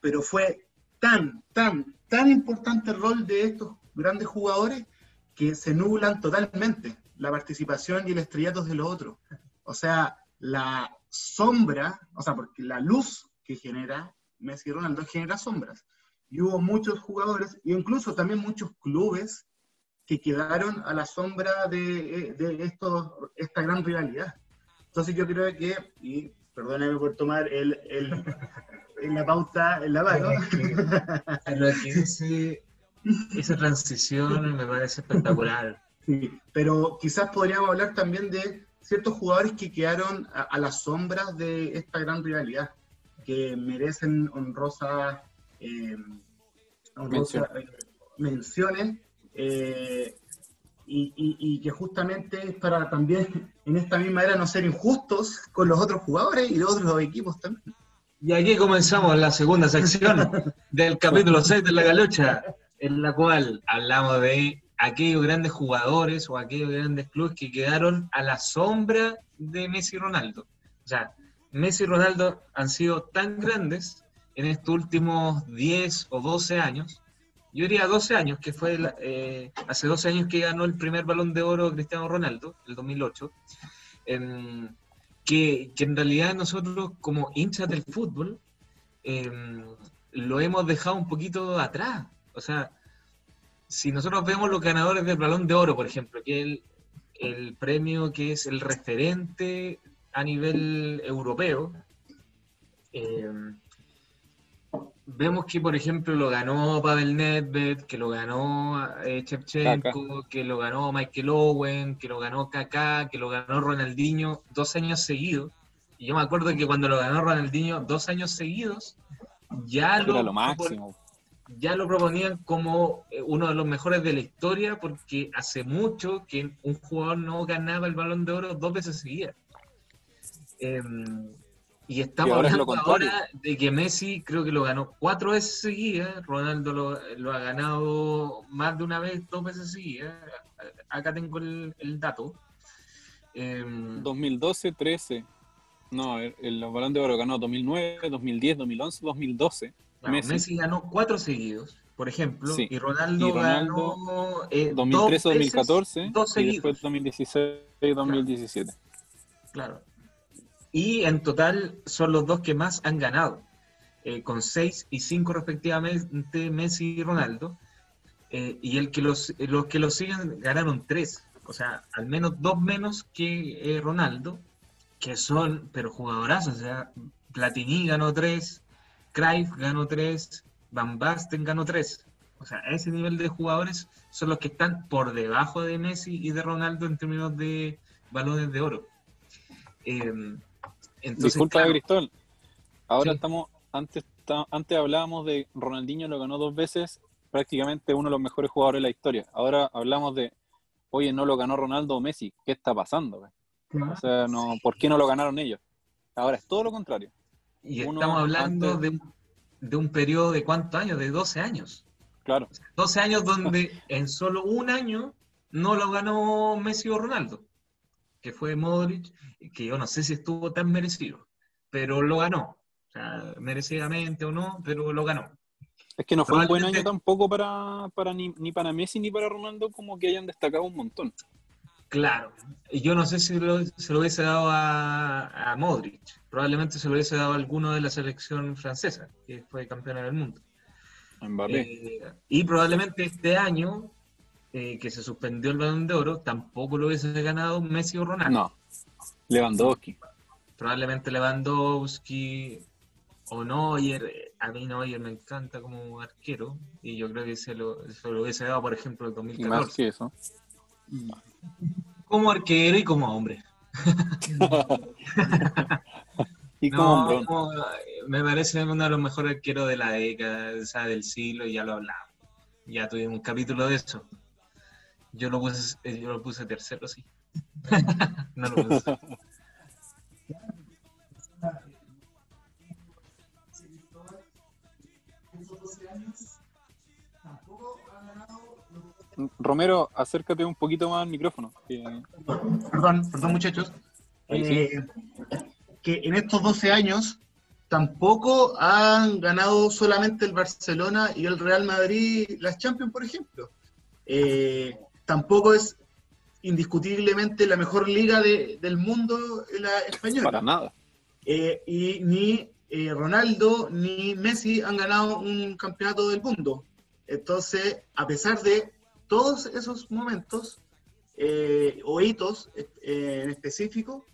pero fue tan, tan, tan importante el rol de estos grandes jugadores que se nublan totalmente la participación y el estrellato de los otros. O sea, la sombra, o sea, porque la luz que genera Messi y Ronaldo genera sombras. Y hubo muchos jugadores, e incluso también muchos clubes que quedaron a la sombra de, de estos, esta gran rivalidad. Entonces yo creo que, y perdóname por tomar el, el, en la pauta en la mano. Esa transición me parece espectacular. Sí, pero quizás podríamos hablar también de ciertos jugadores que quedaron a, a las sombras de esta gran rivalidad, que merecen honrosas eh, honrosa, menciones. Eh, y, y, y, que justamente es para también en esta misma era no ser injustos con los otros jugadores y los otros equipos también. Y aquí comenzamos la segunda sección del capítulo 6 de La Galocha, en la cual hablamos de aquellos grandes jugadores o aquellos grandes clubes que quedaron a la sombra de Messi y Ronaldo. O sea, Messi y Ronaldo han sido tan grandes en estos últimos 10 o 12 años yo diría 12 años, que fue eh, hace 12 años que ganó el primer balón de oro Cristiano Ronaldo, el 2008, eh, que, que, en realidad nosotros como hinchas del fútbol eh, lo hemos dejado un poquito atrás. O sea, si nosotros vemos los ganadores del balón de oro, por ejemplo, que es el, el premio que es el referente a nivel europeo, eh, vemos que, por ejemplo, lo ganó Pavel Nedved, que lo ganó eh, Shevchenko, que lo ganó Michael Owen, que lo ganó Kaká, que lo ganó Ronaldinho dos años seguidos. Y yo me acuerdo que cuando lo ganó Ronaldinho dos años seguidos, ya lo, lo máximo. Ya lo proponían como eh, uno de los mejores de la historia, porque hace mucho que un jugador no ganaba el balón de oro dos veces seguidas. Eh, y estamos ahora hablando ahora de que Messi creo que lo ganó cuatro veces seguidas, Ronaldo lo, lo, ha ganado más de una vez, dos veces seguidas. Acá tengo el, el dato. Eh, 2012, 13. No, el, el, balón de oro ganó 2009, 2010, 2011, 2012. Claro, Messi. Messi. ganó cuatro seguidos, por ejemplo, sí. y, Ronaldo y Ronaldo ganó eh, 2013, 2014 dos y después 2016, 2017. Claro. claro y en total son los dos que más han ganado, eh, con 6 y 5 respectivamente Messi y Ronaldo, eh, y el que los, los que los siguen ganaron 3, o sea, al menos dos menos que eh, Ronaldo, que son, pero jugadorazos, o sea, Platini ganó tres, Cruyff ganó tres, Van Basten ganó tres. O sea, ese nivel de jugadores son los que están por debajo de Messi y de Ronaldo en términos de balones de oro. Eh, entonces, Disculpa, claro, Cristóbal. Ahora Sí. estamos, antes, antes hablábamos de Ronaldinho lo ganó dos veces, prácticamente uno de los mejores jugadores de la historia. Ahora hablamos de, oye, no lo ganó Ronaldo o Messi. ¿Qué está pasando? güey? O sea, no, ¿por qué no lo ganaron ellos? Ahora es todo lo contrario. Y uno estamos hablando antes- de, un, de un periodo de cuántos años, de 12 años. Claro. 12 años donde en solo un año no lo ganó Messi o Ronaldo, que fue Modric, que yo no sé si estuvo tan merecido, pero lo ganó. O sea, merecidamente o no, pero lo ganó. Es que no fue un buen año tampoco para, para ni, ni para Messi ni para Ronaldo como que hayan destacado un montón. Claro. Y yo no sé si lo- se lo hubiese dado a, a Modric. Probablemente se lo hubiese dado a alguno de la selección francesa, que fue campeona del mundo. Eh, y probablemente este año, eh, que se suspendió el balón de oro, tampoco lo hubiese ganado Messi o Ronaldo. no. Lewandowski. Probablemente Lewandowski o Neuer. A mí Neuer me encanta como arquero y yo creo que se lo, se lo hubiese dado, por ejemplo, en Y más 2014. que eso. Como arquero y como hombre. Y como No, eh, me parece uno de los mejores arqueros de la década, o sea, del siglo, y ya lo hablamos. Ya tuvimos un capítulo de eso. Yo lo puse, eh, yo lo puse tercero, sí. no lo puse. Romero, acércate un poquito más al micrófono. que- Perdón, perdón muchachos. Eh, que en estos 12 años tampoco han ganado solamente el Barcelona y el Real Madrid las Champions, por ejemplo. Eh, tampoco es indiscutiblemente la mejor liga de- del mundo la española. Para nada. Eh, y ni eh, Ronaldo ni Messi han ganado un campeonato del mundo. Entonces, a pesar de todos esos momentos eh, o hitos eh, en específico,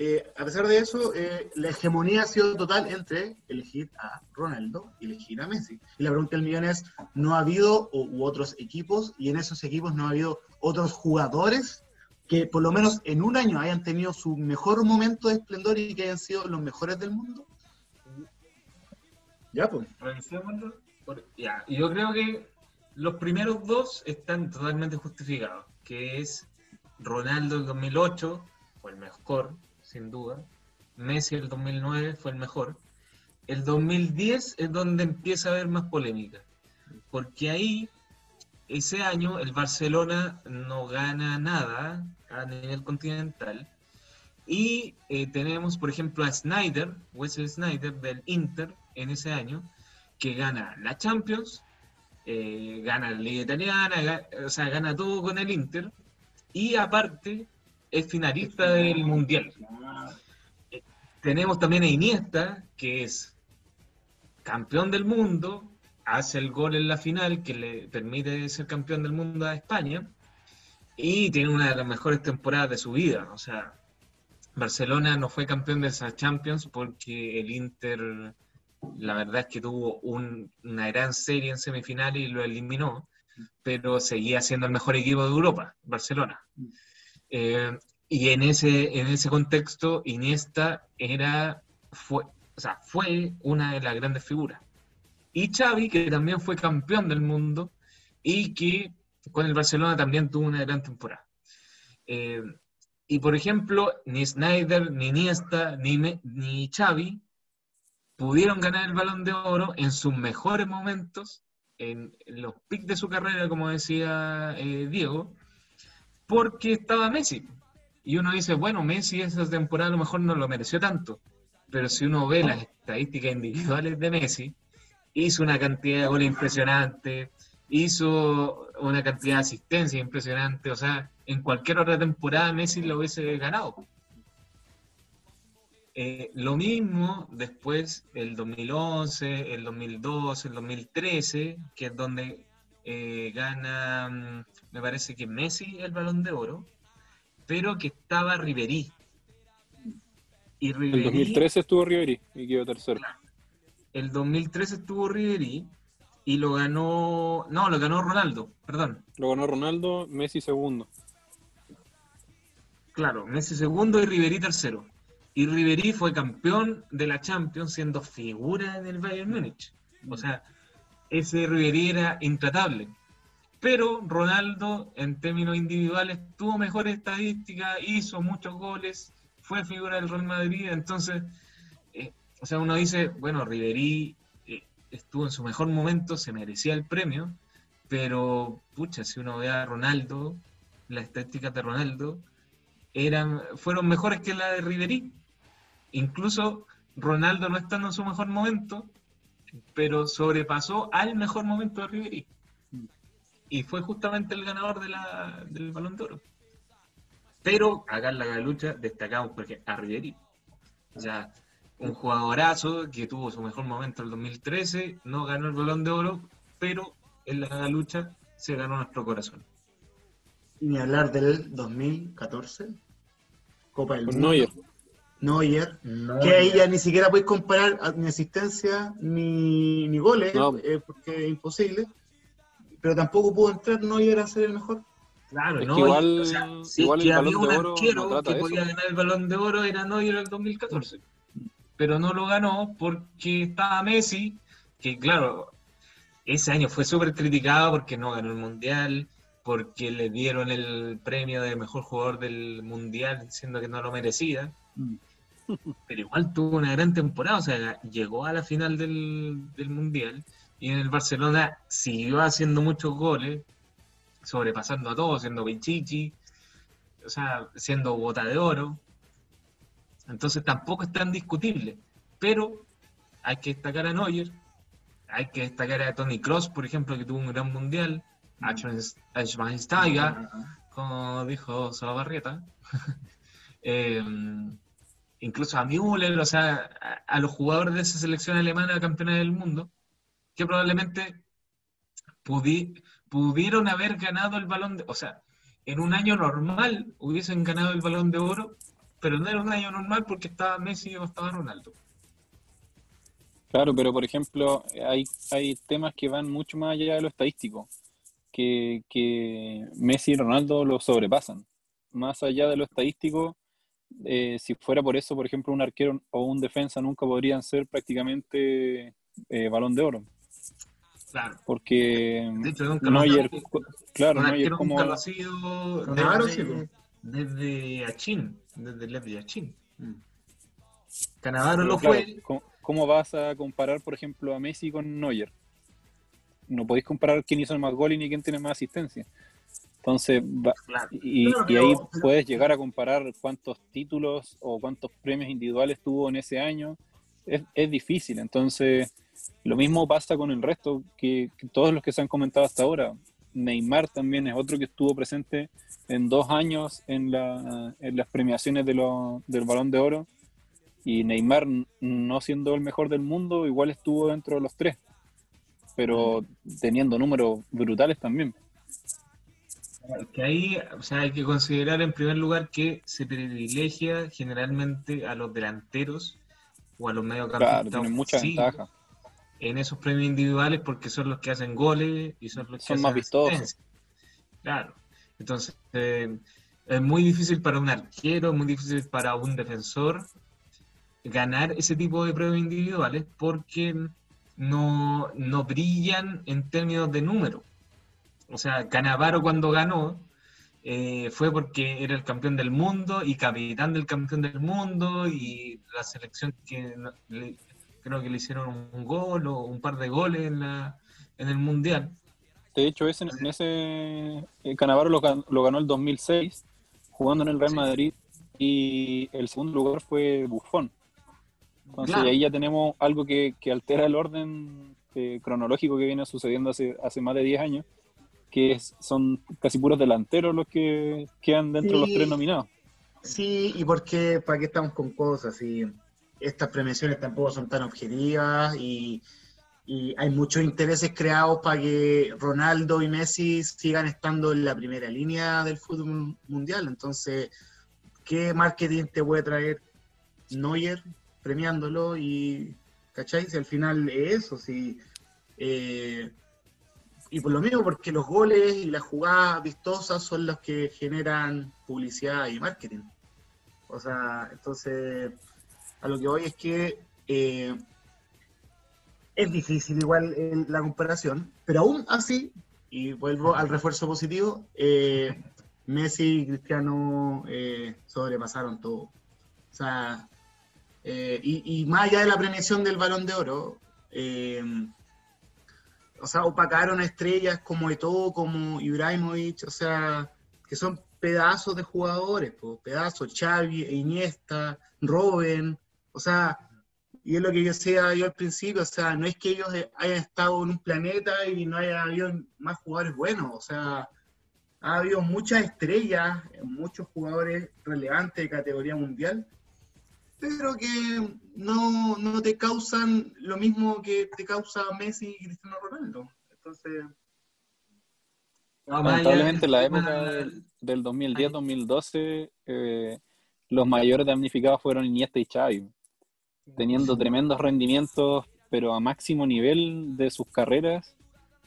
eh, a pesar de eso, eh, la hegemonía ha sido total entre elegir a Ronaldo y elegir a Messi. Y la pregunta del millón es, ¿no ha habido otros equipos y en esos equipos no ha habido otros jugadores que por lo menos en un año hayan tenido su mejor momento de esplendor y que hayan sido los mejores del mundo? Ya, pues. Revisémoslo. Ya, yo creo que los primeros dos están totalmente justificados, que es Ronaldo el 2008 fue el mejor, sin duda. Messi el 2009 fue el mejor. El 2010 es donde empieza a haber más polémica, porque ahí, ese año, el Barcelona no gana nada a nivel continental. Y eh, tenemos, por ejemplo, a Snyder, Wesley Snyder del Inter en ese año, que gana la Champions, eh, gana la Liga Italiana, ga- o sea, gana todo con el Inter, y aparte es finalista del Mundial. Tenemos también a Iniesta, que es campeón del mundo, hace el gol en la final que le permite ser campeón del mundo a España, y tiene una de las mejores temporadas de su vida. O sea, Barcelona no fue campeón de esa Champions porque el Inter, la verdad es que tuvo un- una gran serie en semifinales y lo eliminó, pero seguía siendo el mejor equipo de Europa, Barcelona. Eh, y en ese, en ese contexto, Iniesta era, fue, o sea, fue una de las grandes figuras. Y Xavi, que también fue campeón del mundo y que con el Barcelona también tuvo una gran temporada. Eh, y por ejemplo, ni Snyder, ni Iniesta, ni, Me- ni Xavi pudieron ganar el balón de oro en sus mejores momentos, en, los pics de su carrera, como decía eh, Diego, porque estaba Messi. Y uno dice, bueno, Messi esa temporada a lo mejor no lo mereció tanto, pero si uno ve las estadísticas individuales de Messi, hizo una cantidad de goles impresionante, hizo una cantidad de asistencia impresionante, o sea, en cualquier otra temporada Messi lo hubiese ganado. Eh, lo mismo después el 2011, el 2012, el 2013, que es donde eh, gana, mm, me parece que Messi el balón de oro, pero que estaba Riverí. Y El Ribery, 2013 estuvo Ribery y quedó tercero. el 2013 estuvo Ribery y lo ganó, no, lo ganó Ronaldo, perdón. Lo ganó Ronaldo, Messi segundo. Claro, Messi segundo y Ribery tercero. Y Ribery fue campeón de la Champions siendo figura del Bayern Múnich. O sea, ese Ribery era intratable. Pero Ronaldo, en términos individuales, tuvo mejores estadísticas, hizo muchos goles, fue figura del Real Madrid. Entonces, eh, o sea, uno dice, bueno, Ribery eh, estuvo en su mejor momento, se merecía el premio, pero, pucha, si uno ve a Ronaldo, las estadísticas de Ronaldo eran, fueron mejores que la de Ribery. Incluso Ronaldo no estando en su mejor momento, pero sobrepasó al mejor momento de Ribery. Y fue justamente el ganador de la, del Balón de Oro. Pero acá en la lucha destacamos porque a Ribery. O sea, un jugadorazo que tuvo su mejor momento en el 2013, no ganó el Balón de Oro, pero en la lucha se ganó nuestro corazón. Y ni hablar del 2014, Copa del Mundo. Neuer. Neuer, No, que ahí ya ni siquiera podéis comparar ni asistencia ni, ni goles, No. eh, porque es imposible. Pero tampoco pudo entrar Neuer a ser el mejor. Claro, Es no, que igual- o sea, si igual que el había un de Oro arquero no que podía eso. ganar el balón de oro era Neuer en el 2014. Pero no lo ganó porque estaba Messi, que claro, ese año fue súper criticado porque no ganó el Mundial, porque le dieron el premio de mejor jugador del Mundial, diciendo que no lo merecía. Pero igual tuvo una gran temporada, o sea, llegó a la final del, del Mundial y en el Barcelona siguió haciendo muchos goles, sobrepasando a todos, siendo Pichichi, o sea, siendo bota de oro. Entonces tampoco es tan discutible. Pero hay que destacar a Neuer, hay que destacar a Tony Cross, por ejemplo, que tuvo un gran mundial, a a Schweinsteiger, como dijo Salabarrieta. Eh, incluso a Müller, o sea, a, a los jugadores de esa selección alemana campeona del mundo, que probablemente pudi- pudieron haber ganado el balón de, o sea, en un año normal hubiesen ganado el balón de oro, pero no era un año normal porque estaba Messi o estaba Ronaldo. Claro, pero por ejemplo, hay, hay temas que van mucho más allá de lo estadístico, que, que Messi y Ronaldo lo sobrepasan. Más allá de lo estadístico, eh, si fuera por eso, por ejemplo, un arquero o un defensa nunca podrían ser prácticamente eh, balón de oro, Claro. porque De hecho, nunca lo Neuer, sabe. claro, Neuer como... nunca lo ha sido desde, po. desde Achín, desde el de Achín. Mm. Canavaro lo claro, fue, ¿cómo, cómo vas a comparar, por ejemplo, a Messi con Neuer? No podéis comparar quién hizo más goles ni quién tiene más asistencia. Entonces, va- claro. y, Claro, y ahí pero- puedes llegar a comparar cuántos títulos o cuántos premios individuales tuvo en ese año. Es, es difícil. Entonces, lo mismo pasa con el resto, que, que todos los que se han comentado hasta ahora. Neymar también es otro que estuvo presente en dos años en, la, en las premiaciones de lo- del Balón de Oro. Y Neymar, no siendo el mejor del mundo, igual estuvo dentro de los tres. Pero teniendo números brutales también. Que ahí, o sea, hay que considerar en primer lugar que se privilegia generalmente a los delanteros o a los mediocampistas Claro, tienen mucha ventaja. en esos premios individuales porque son los que hacen goles y son los que Son hacen más vistosos. Claro. Entonces, eh, es muy difícil para un arquero, muy difícil para un defensor ganar ese tipo de premios individuales porque no, no brillan en términos de número. O sea, Canavaro cuando ganó eh, fue porque era el campeón del mundo y capitán del campeón del mundo y la selección que le- creo que le hicieron un gol o un par de goles en, la, en el mundial. De hecho, ese, en ese eh, Cannavaro lo, gan- lo ganó el 2006 jugando en el Real. Madrid y el segundo lugar fue Buffon. Entonces Claro. ahí ya tenemos algo que, que altera el orden eh, cronológico que viene sucediendo hace, hace más de 10 años, que es- son casi puros delanteros los que quedan dentro de los Sí. tres nominados. Sí, y porque, ¿para qué estamos con cosas? Y estas premiaciones tampoco son tan objetivas y, y hay muchos intereses creados para que Ronaldo y Messi sigan estando en la primera línea del fútbol mundial. Entonces, ¿qué marketing te puede traer Neuer premiándolo y, ¿cachai? Si al final es eso, si... eh, y por lo mismo, porque los goles y las jugadas vistosas son los que generan publicidad y marketing. O sea, entonces, a lo que voy es que eh, es difícil igual eh, la comparación, pero aún así, y vuelvo al refuerzo positivo, eh, Messi y Cristiano sobrepasaron todo. O sea, y, y más allá de la premiación del balón de oro, o sea, opacaron a estrellas como Eto'o, como Ibrahimovic, o sea, que son pedazos de jugadores, po, pedazos, Xavi, Iniesta, Robben, o sea, y es lo que yo decía yo al principio, o sea, no es que ellos hayan estado en un planeta y no haya habido más jugadores buenos, o sea, ha habido muchas estrellas, muchos jugadores relevantes de categoría mundial, pero que no, no te causan lo mismo que te causa Messi y Cristiano Ronaldo. Entonces, Lamentablemente en la del época del 2010-2012, eh, los mayores damnificados fueron Iniesta y Xavi, teniendo tremendos rendimientos, pero a máximo nivel de sus carreras,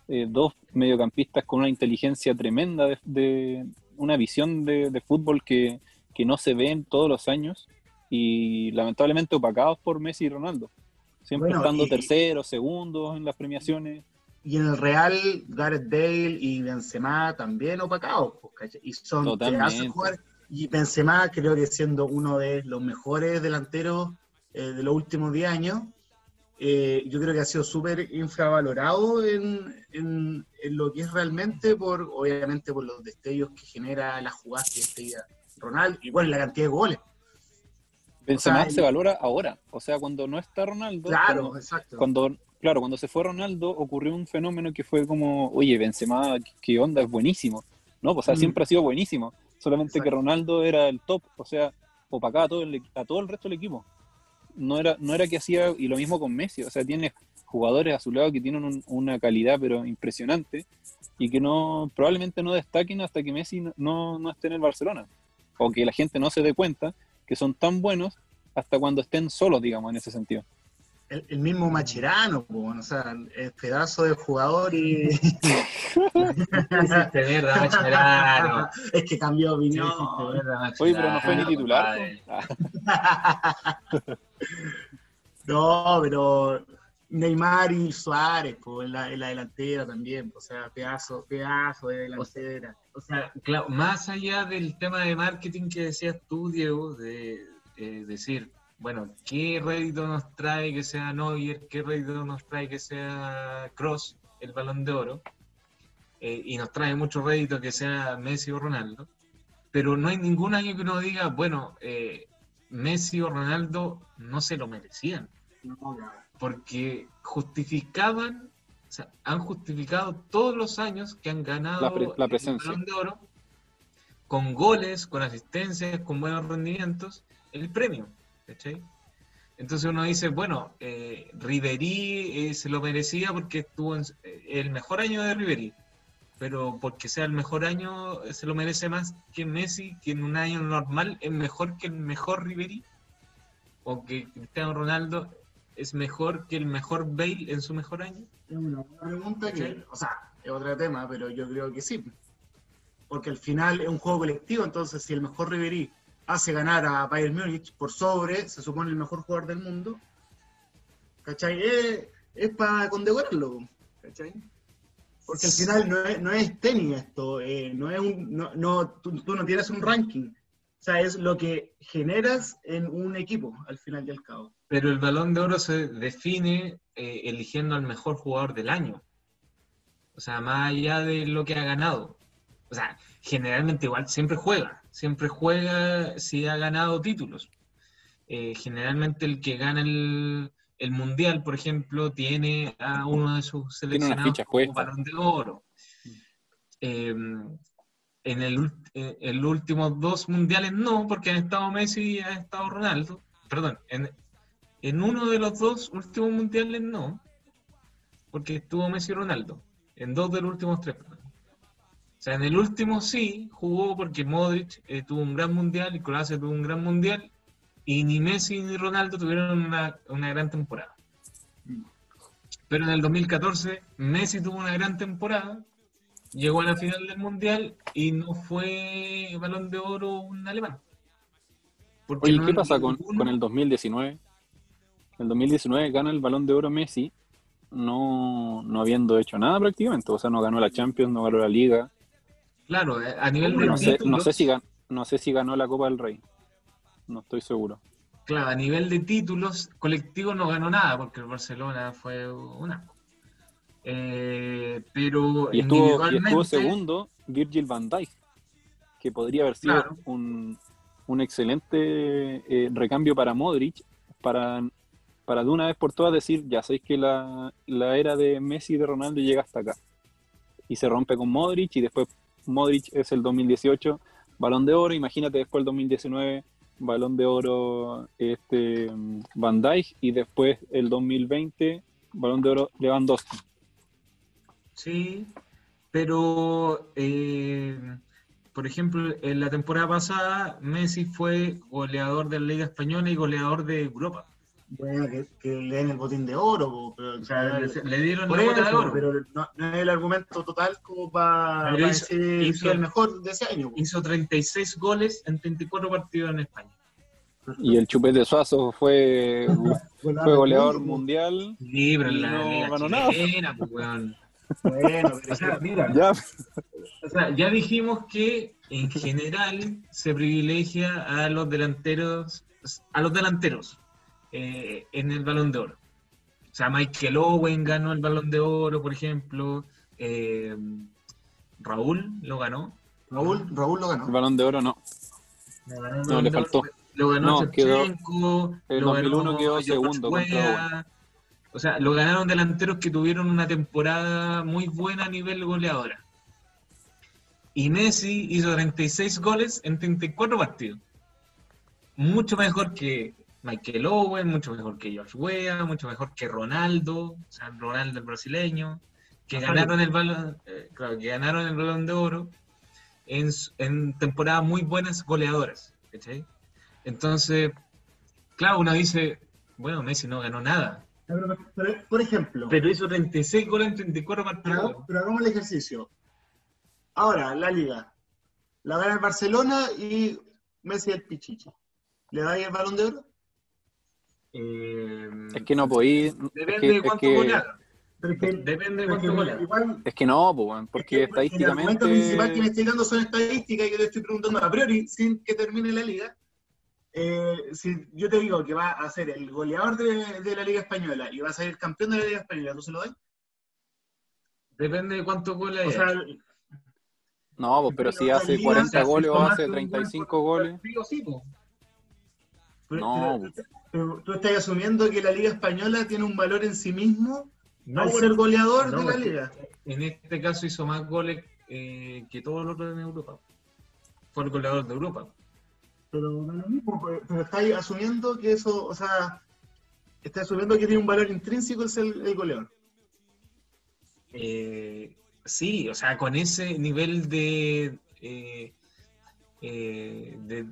eh, dos mediocampistas con una inteligencia tremenda, de, de- una visión de, de fútbol que, que no se ve en todos los años, y lamentablemente opacados por Messi y Ronaldo, siempre Bueno, estando y- terceros, segundos en las premiaciones. y en el Real, Gareth Bale y Benzema también opacados, pues, y son Totalmente. jugadores. Y Benzema creo que siendo uno de los mejores delanteros eh, de los últimos 10 años, eh, yo creo que ha sido súper infravalorado en, en- en lo que es realmente, por obviamente por los destellos que genera la jugada que Ronaldo, y bueno, la cantidad de goles. Benzema O sea, se valora ahora, o sea, cuando no está Ronaldo, Claro, cuando- exacto. cuando, claro, cuando se fue Ronaldo ocurrió un fenómeno que fue como, oye, Benzema, ¿qué onda? Es buenísimo. No, o sea, Mm. siempre ha sido buenísimo, solamente que. Ronaldo era el top, o sea, opacaba a todo el, a todo el resto del equipo. No era, no era que hacía, y lo mismo con Messi, o sea, tiene jugadores a su lado que tienen un- una calidad pero impresionante y que no probablemente no destaquen hasta que Messi no, no, no esté en el Barcelona. O que la gente no se dé cuenta que son tan buenos hasta cuando estén solos, digamos, en ese sentido. El, el mismo Macherano, bueno, o sea, el pedazo de jugador y Hiciste mierda, Mascherano. es que cambió opinión. mierda, Oye, pero no fue ni titular. No, pero Neymar y Suárez, pues, en la, en la delantera también, o sea, pedazo, pedazo de delantera. O sea, claro, más allá del tema de marketing que decías tú, Diego, de eh, decir, bueno, ¿qué rédito nos trae que sea Neuer? ¿Qué rédito nos trae que sea Cross, el balón de oro? Eh, y nos trae mucho rédito que sea Messi o Ronaldo. Pero no hay ningún año que uno diga, bueno, eh, Messi o Ronaldo no se lo merecían porque justificaban, o sea, han justificado todos los años que han ganado La pre- la el presencia. Balón de Oro con goles, con asistencias, con buenos rendimientos, el premio, ¿cachai? Entonces uno dice, bueno, eh, Riverí eh, se lo merecía porque estuvo en eh, el mejor año de Riverí, pero porque sea el mejor año eh, se lo merece más que Messi, que en un año normal es mejor que el mejor Riverí, o que Cristiano Ronaldo es mejor que el mejor Bale en su mejor año. Es una buena pregunta que, o sea, es otro tema, pero yo creo que sí. Porque al final es un juego colectivo, entonces si el mejor Ribery hace ganar a Bayern Múnich por sobre, se supone el mejor jugador del mundo, ¿cachai? Es, es para condecorarlo, ¿cachai? Porque al final no es, no es tenis esto, eh, no es un, no, no, tú, tú no tienes un ranking, o sea, es lo que generas en un equipo, al final y al cabo. Pero el balón de oro se define eh, eligiendo al mejor jugador del año. O sea, más allá de lo que ha ganado. O sea, generalmente igual siempre juega. Siempre juega si ha ganado títulos. Eh, generalmente el que gana el, el mundial, por ejemplo, tiene a uno de sus Tiene una seleccionados ficha como balón de oro. Eh, en el, ult- eh, en los últimos dos mundiales no, porque han estado Messi y ha estado Ronaldo. Perdón, en, en uno de los dos últimos mundiales no, porque estuvo Messi y Ronaldo. En dos de los últimos tres, perdón. O sea, en el último sí jugó porque Modric eh, tuvo un gran mundial y Croacia tuvo un gran mundial y ni Messi ni Ronaldo tuvieron una, una gran temporada. Pero en el 2014 Messi tuvo una gran temporada, llegó a la final del Mundial y no fue balón de oro un alemán. Porque Oye, no ¿qué pasa con, con el 2019? En el 2019 gana el balón de oro Messi, no, no habiendo hecho nada prácticamente. O sea, no ganó la Champions, no ganó la Liga. Claro, eh, a nivel de No sé, no títulos, sé si no sé si ganó la Copa del Rey. No estoy seguro. claro, a nivel de títulos colectivos no ganó nada porque el Barcelona fue una. Eh, pero Y estuvo, y individualmente, estuvo segundo Virgil van Dijk, que podría haber sido Claro. un, un excelente eh, recambio para Modric, para, para de una vez por todas decir, ya sabéis que la, la era de Messi y de Ronaldo llega hasta acá. Y se rompe con Modric y después Modric es el 2018, balón de oro, imagínate después el 2019, balón de oro este Van Dijk y después el 2020, balón de oro Lewandowski. Sí, pero eh, por ejemplo, en la temporada pasada Messi fue goleador de la Liga Española y goleador de Europa. Bueno, que, que le den el botín de oro, po, pero, O sea, le, le dieron la bota de oro. pero no, no es el argumento total como para Pero hizo- decir el mejor de ese año. po. Hizo 36 goles en 34 partidos en España. Y el Chupete Suazo fue, fue goleador mundial. Libre en la No Liga ganó nada. chilena, pues, weón. Bueno, O pero sea, mira, Ya, o sea, ya dijimos que en general se privilegia a los delanteros, a los delanteros eh, en el Balón de Oro. O sea, Michael Owen ganó el Balón de Oro, por ejemplo. eh, Raúl lo ganó. Raúl, Raúl lo el ganó. balón de oro no. El No, le Oro, faltó. Lo ganó No, quedó- el lo 2001 ganó quedó segundo contra. O sea, lo ganaron delanteros que tuvieron una temporada muy buena a nivel goleadora. Y Messi hizo 36 goles en 34 partidos. Mucho mejor que Michael Owen, mucho mejor que George Weah, mucho mejor que Ronaldo, o sea, Ronaldo el brasileño, que Ajá. ganaron el balón, eh, claro, que ganaron el balón de oro en, en temporadas muy buenas goleadoras. ¿cachai? Entonces, claro, uno dice, bueno, Messi no ganó nada, Pero, pero, por ejemplo, pero hizo 36 goles en 34 pero, partidos. pero hagamos el ejercicio. Ahora, la liga. La gana el Barcelona y Messi el Pichichi. ¿Le da ahí el balón de oro? Eh, es que no podí. Es depende que, de cuánto golearon. Es que- Depende de cuánto golearon. igual es que no, pues, porque Es que El argumento principal que me estadísticamente. estoy dando son estadísticas y yo te estoy preguntando a priori, sin que termine la liga. Eh, si yo te digo que va a ser el goleador de, de la Liga Española y va a ser el campeón de la Liga Española, ¿tú se lo das? Depende de cuántos goles O sea. No, pues, pero si hace Liga, 40 O sea, si goles o hace un gol 35 por goles. partido, sí, po. pero- No, pero- pero tú estás asumiendo que la Liga Española tiene un valor en sí mismo No, al bueno, ser goleador no, de la Liga. En este caso hizo más goles eh, que todos los otros en Europa. Fue el goleador de Europa. Pero, da lo mismo, pero- pero estás asumiendo que eso, o sea, estás asumiendo que tiene un valor intrínseco el ser el goleador. Eh, sí, o sea, con ese nivel de, eh, eh, de-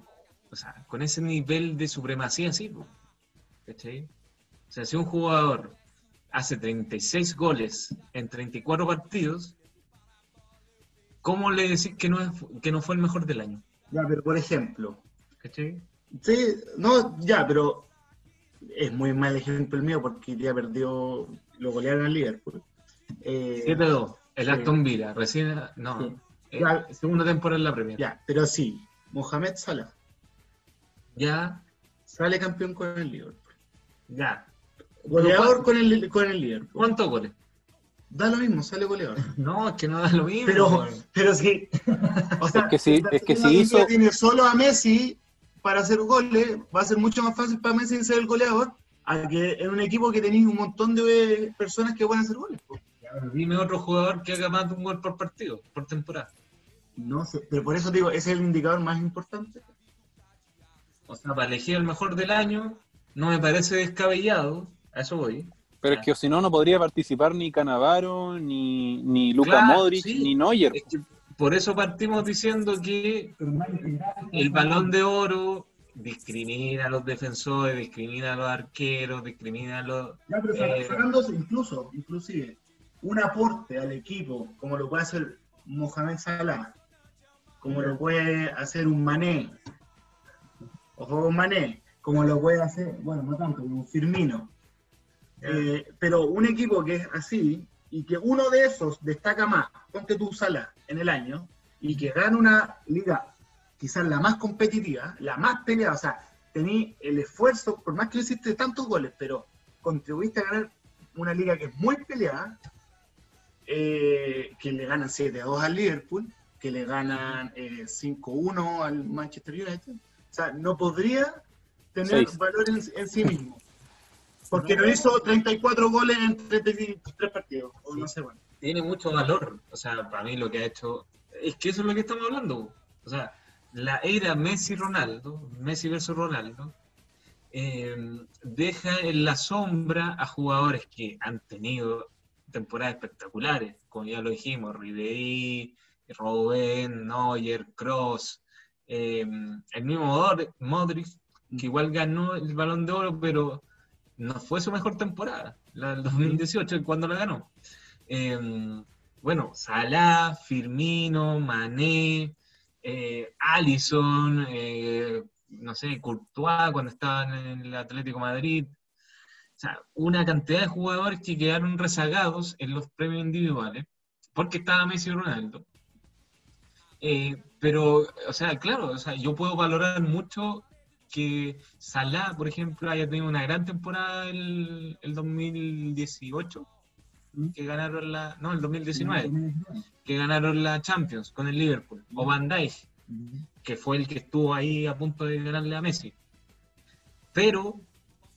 o sea, con ese nivel de supremacía, sí, po. ¿cachai? O sea, si un jugador hace 36 goles en 34 partidos, ¿cómo le decís que no, es, que no fue el mejor del año? Ya, pero por ejemplo, ¿Cachai? Sí, no, ya, pero es muy mal ejemplo el mío porque ya perdió, lo golearon al Liverpool. Eh, 7-2, el sí. Aston Villa, recién, no, Sí. eh, Ya. segunda temporada en la Premier. ya, pero sí, Mohamed Salah Ya, sale campeón con el Liverpool. ya. Goleador con el, con el Liverpool. ¿Cuántos goles? Da lo mismo, sale goleador. No, es que no da lo mismo. Pero, pero sí. O sea, Es que sí, es que liga hizo- tiene solo a Messi para hacer goles, va a ser mucho más fácil para Messi ser el goleador a que en un equipo que tenéis un montón de personas que pueden hacer goles. po. Dime otro jugador que haga más de un gol por partido, por temporada. No sé, pero por eso digo, ese es el indicador más importante. O sea, para elegir el mejor del año, no me parece descabellado. A eso voy. Pero es que si no, no podría participar ni Canavaro, ni, ni Luka Claro, Modric, sí. ni Neuer. Es que por eso partimos diciendo que el balón de oro discrimina a los defensores, discrimina a los arqueros, discrimina a los... Ya, pero eh, sacándose incluso, inclusive, un aporte al equipo, como lo puede hacer Mohamed Salah, como lo puede hacer un Mané, ojo con Mané, como lo puede hacer, bueno, no tanto, un Firmino. Eh, pero un equipo que es así, y que uno de esos destaca más, ponte tu Salah en el año, y que gana una liga quizás la más competitiva, la más peleada, o sea, tení el esfuerzo, por más que no hiciste tantos goles, pero contribuiste a ganar una liga que es muy peleada, eh, que le ganan 7-2 al Liverpool, que le ganan eh, 5-1 al Manchester United. O sea, no podría tener Seis. valor en, en sí mismo. Porque no hizo 34 goles en 33 partidos, o no sé, bueno. tiene mucho valor. O sea, para mí lo que ha hecho. Es que eso es lo que estamos hablando. O sea, la era Messi-Ronaldo, Messi versus Ronaldo, eh, deja en la sombra a jugadores que han tenido temporadas espectaculares, como ya lo dijimos, Ribery, Robben, Neuer, Cross, eh, el mismo Modri- Modric, que igual ganó el balón de oro, pero no fue su mejor temporada, la del 2018, cuando la ganó. Eh, bueno, Salah, Firmino, Mané, eh, Allison, eh, no sé, Courtois cuando estaban en el Atlético de Madrid. O sea, una cantidad de jugadores que quedaron rezagados en los premios individuales, porque estaba Messi y Ronaldo. Eh, pero, o sea, claro, o sea, yo puedo valorar mucho que Salah, por ejemplo, haya tenido una gran temporada el, el 2018, que ganaron la, no, el 2019, que ganaron la Champions con el Liverpool, o Van Dijk, que fue el que estuvo ahí a punto de ganarle a Messi. Pero,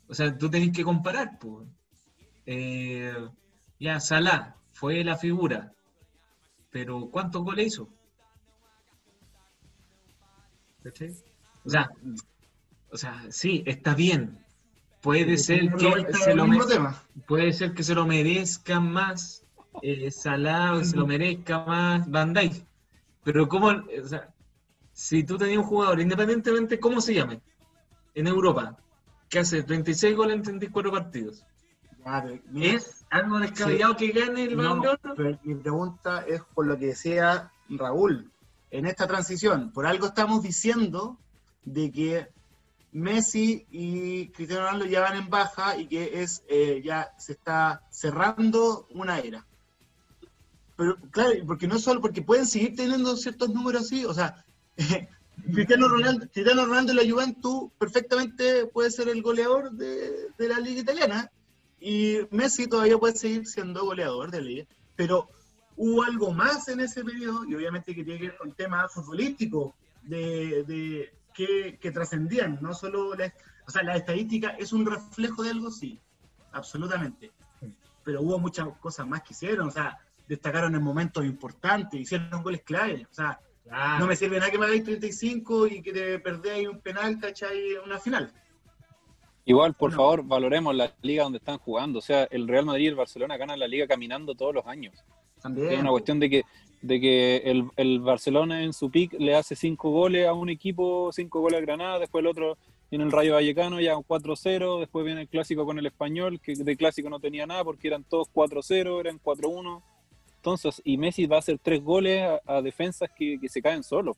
o sea, tú tenés que comparar, pues. Eh, ya, Salah fue la figura, pero ¿cuántos goles hizo? ¿Cachai? O sea, o sea, sí, está bien. Puede ser que se lo, tema. puede ser que se lo merezca más eh, Salah o se lo merezca más Van Dijk. Pero cómo, o sea, si tú tenías un jugador, independientemente cómo se llame, en Europa, que hace 36 goles en 34 partidos, Ya, pero mira, ¿es algo descabellado que gane el Balón No, de Oro? pero mi pregunta es por lo que decía Raúl. En esta transición, por algo estamos diciendo de que Messi y Cristiano Ronaldo ya van en baja y que es eh, ya se está cerrando una era. Pero claro, porque no solo porque pueden seguir teniendo ciertos números así, o sea, Cristiano Ronaldo, Ronaldo de la Juventus perfectamente puede ser el goleador de, de la liga italiana y Messi todavía puede seguir siendo goleador de la liga, pero hubo algo más en ese periodo y obviamente que tiene que ver con temas futbolísticos de, de que, que trascendían, no solo la, o sea, la estadística es un reflejo de algo, sí, absolutamente, pero hubo muchas cosas más que hicieron, o sea, destacaron en momentos importantes, hicieron goles clave, o sea, Claro. no me sirve nada que me hagáis 35 y que te perdéis un penal, ¿cachai? Una final. Igual, por No. favor, valoremos la liga donde están jugando. O sea, el Real Madrid y el Barcelona ganan la liga caminando todos los años. También. Es una cuestión de que, de que el, el Barcelona en su pick le hace cinco goles a un equipo, cinco goles a Granada, después el otro viene el Rayo Vallecano ya un 4-0, después viene el clásico con el español, que de clásico no tenía nada porque eran todos 4-0, eran 4-1. Entonces, y Messi va a hacer tres goles a, a defensas que, que se caen solos.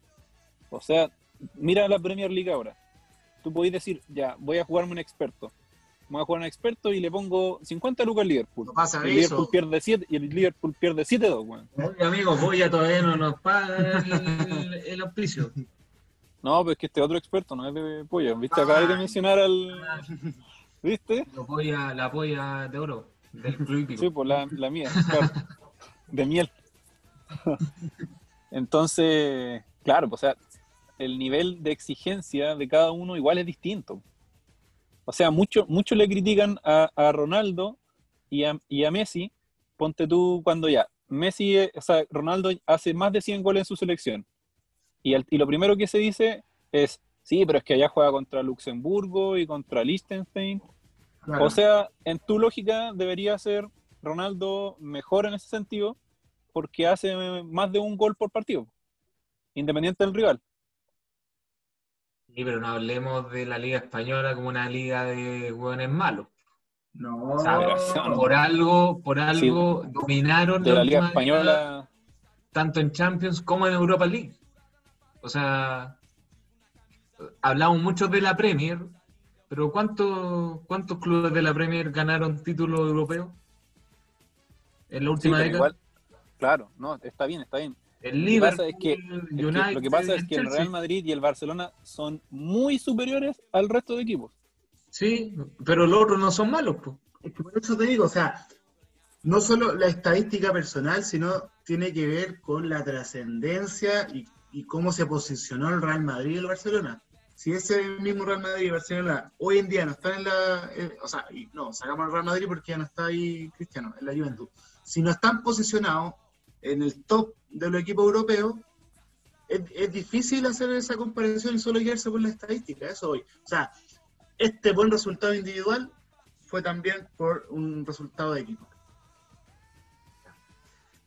O sea, mira la Premier League ahora. Tú podés decir, ya, voy a jugarme un experto. Voy a jugar un experto y le pongo 50 lucas al Liverpool. No pasa el eso. Liverpool pierde 7 y el Liverpool pierde 7-2, weón. Oye, amigo, Boya todavía no nos paga el, el auspicio. No, pues que este otro experto no es de pollo. ¿Viste? Acabas de mencionar al. ¿Viste? La polla, la polla de oro del club. Sí, pues la, la mía, claro. De miel. Entonces, claro, pues, o sea, el nivel de exigencia de cada uno igual es distinto. O sea, mucho, mucho le critican a, a Ronaldo y a, y a Messi. Ponte tú cuando ya. Messi, eh, o sea, Ronaldo hace más de 100 goles en su selección. Y, el- y lo primero que se dice es, sí, pero es que allá juega contra Luxemburgo y contra Liechtenstein. Claro. O sea, en tu lógica debería ser Ronaldo mejor en ese sentido porque hace más de un gol por partido, independiente del rival. Sí, pero no hablemos de la Liga Española como una liga de hueones malos. No, O sea, por algo, por algo dominaron De la Liga Española, tanto en Champions como en Europa League. O sea, hablamos mucho de la Premier, pero ¿cuántos, cuántos clubes de la Premier ganaron títulos europeos en la última década? igual, claro, no, está bien, está bien. El Lo que pasa Liverpool, es que- Es que United, lo que pasa es el que el. Real Madrid y el Barcelona son muy superiores al resto de equipos. Sí, pero los otros no son malos. Es que por eso te digo, o sea, no solo la estadística personal, sino tiene que ver con la trascendencia y, y cómo se posicionó el Real Madrid y el Barcelona. Si ese mismo Real Madrid y Barcelona hoy en día no están en la. eh, o sea, y no, sacamos al Real Madrid porque ya no está ahí Cristiano, en la Juventus. Si no están posicionados en el top de los equipos europeos, es, es difícil hacer esa comparación y solo guiarse por la estadística, eso hoy. O sea, este buen resultado individual fue también por un resultado de equipo.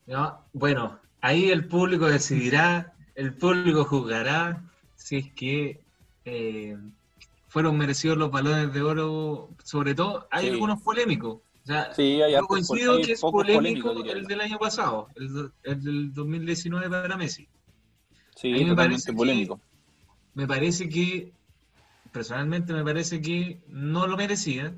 No, bueno, ahí el público decidirá, el público juzgará si es que eh, fueron merecidos los balones de oro. Sobre todo, hay Sí. algunos polémicos. O sea, Sí, hay yo coincido hay que es polémico el del año pasado, el, del 2019 para Messi. Sí, me totalmente que- polémico. Me parece que, personalmente me parece que no lo merecía,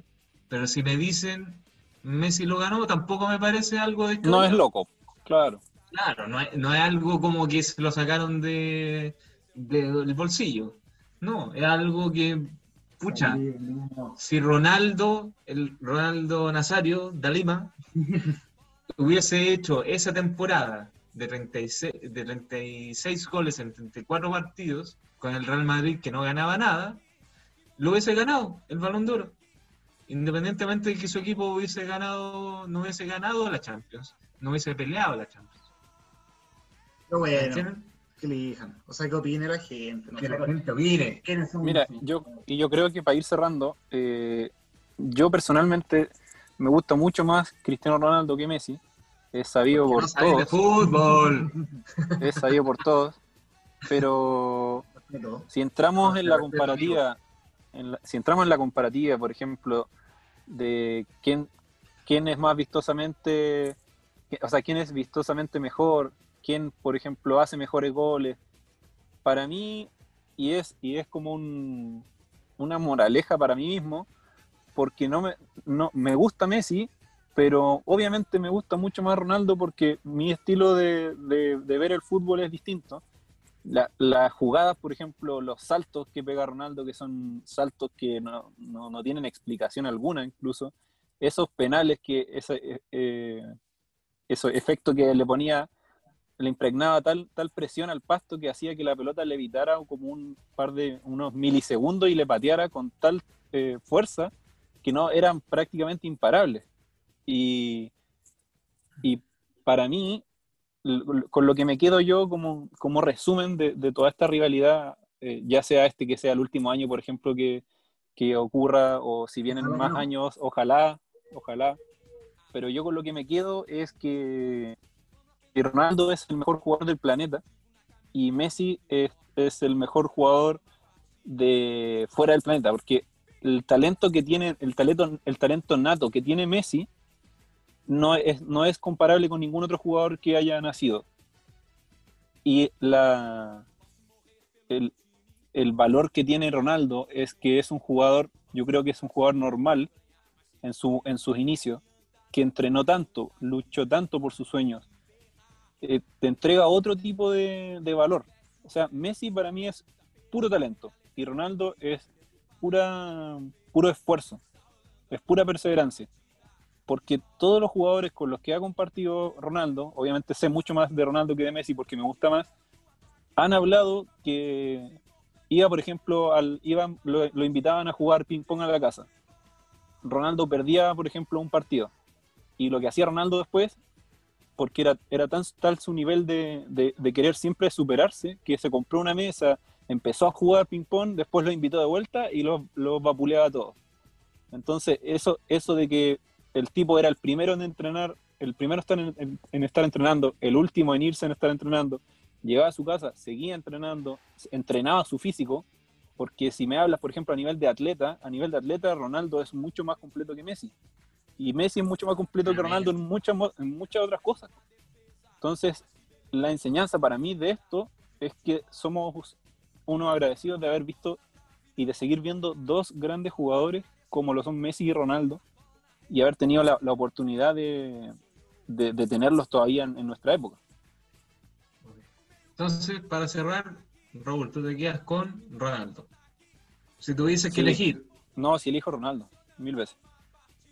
pero si me dicen Messi lo ganó, tampoco me parece algo de No es loco, claro. Claro, no es, no es algo como que se lo sacaron de, de- del bolsillo. No, es algo que, pucha, si Ronaldo, el Ronaldo Nazario da Lima, hubiese hecho esa temporada de 36, de 36 goles en 34 partidos con el Real Madrid que no ganaba nada, lo hubiese ganado el Balón de Oro. Independientemente de que su equipo hubiese ganado, no hubiese ganado la Champions, no hubiese peleado la Champions. Pero ¿Me bueno, entienden? Que elijan. O sea, que opine la gente. ¿no? Que la gente opine. ¿Quiénes son Mira, yo, y yo creo que para ir cerrando, eh, yo personalmente me gusta mucho más Cristiano Ronaldo que Messi. Es sabido por no sabéis de todos, fútbol. es sabido por todos, pero si entramos en la comparativa, en la- si entramos en la comparativa, por ejemplo, de quién, quién es más vistosamente, o sea, quién es vistosamente mejor, quién, por ejemplo, hace mejores goles, para mí, y es, y es como un- una moraleja para mí mismo, porque no me, no, me gusta Messi, pero obviamente me gusta mucho más Ronaldo porque mi estilo de, de- de ver el fútbol es distinto. La- las jugadas, por ejemplo, los saltos que pega Ronaldo, que son saltos que no, no- no tienen explicación alguna incluso, esos penales que ese, eh, eh, efectos que le ponía, le impregnaba tal, tal presión al pasto que hacía que la pelota le evitara como un par de unos milisegundos y le pateara con tal eh, fuerza que no eran prácticamente imparables. Y, y para mí, con lo que me quedo yo como, como resumen de, de toda esta rivalidad, eh, ya sea este que sea el último año, por ejemplo, que, que ocurra, o si vienen Ojalá más años, ojalá, ojalá. Pero yo con lo que me quedo es que, que Ronaldo es el mejor jugador del planeta y Messi es, es el mejor jugador de fuera del planeta, porque el talento que tiene, el talento, el talento nato que tiene Messi no es, no es comparable con ningún otro jugador que haya nacido. Y la, el, el valor que tiene Ronaldo es que es un jugador, yo creo que es un jugador normal en, su, en sus inicios, que entrenó tanto, luchó tanto por sus sueños, eh, te entrega otro tipo de, valor. O sea, Messi para mí es puro talento y Ronaldo es pura, puro esfuerzo, es pura perseverancia. Porque todos los jugadores con los que ha compartido Ronaldo, obviamente sé mucho más de Ronaldo que de Messi porque me gusta más, han hablado que iba, por ejemplo, iban, lo, lo invitaban a jugar ping-pong a la casa. Ronaldo perdía, por ejemplo, un partido. Y lo que hacía Ronaldo después, porque era, era tan tal su nivel de, de, querer siempre superarse, que se compró una mesa, empezó a jugar ping-pong, después lo invitó de vuelta y lo, lo vapuleaba a todos. Entonces, eso, eso de que el tipo era el primero en entrenar, el primero estar en, en, estar entrenando, el último en irse en estar entrenando, llegaba a su casa, seguía entrenando, entrenaba su físico, Porque si me hablas, por ejemplo, a nivel de atleta, a nivel de atleta, Ronaldo es mucho más completo que Messi. Y Messi es mucho más completo que Ronaldo en muchas, en muchas otras cosas. Entonces, la enseñanza para mí de esto es que somos unos agradecidos de haber visto y de seguir viendo dos grandes jugadores como lo son Messi y Ronaldo y haber tenido la, oportunidad de, de, tenerlos todavía en, nuestra época. Entonces, para cerrar, Raúl, tú te quedas con Ronaldo. Si tuvieses que elegir. No, si elijo Ronaldo, mil veces.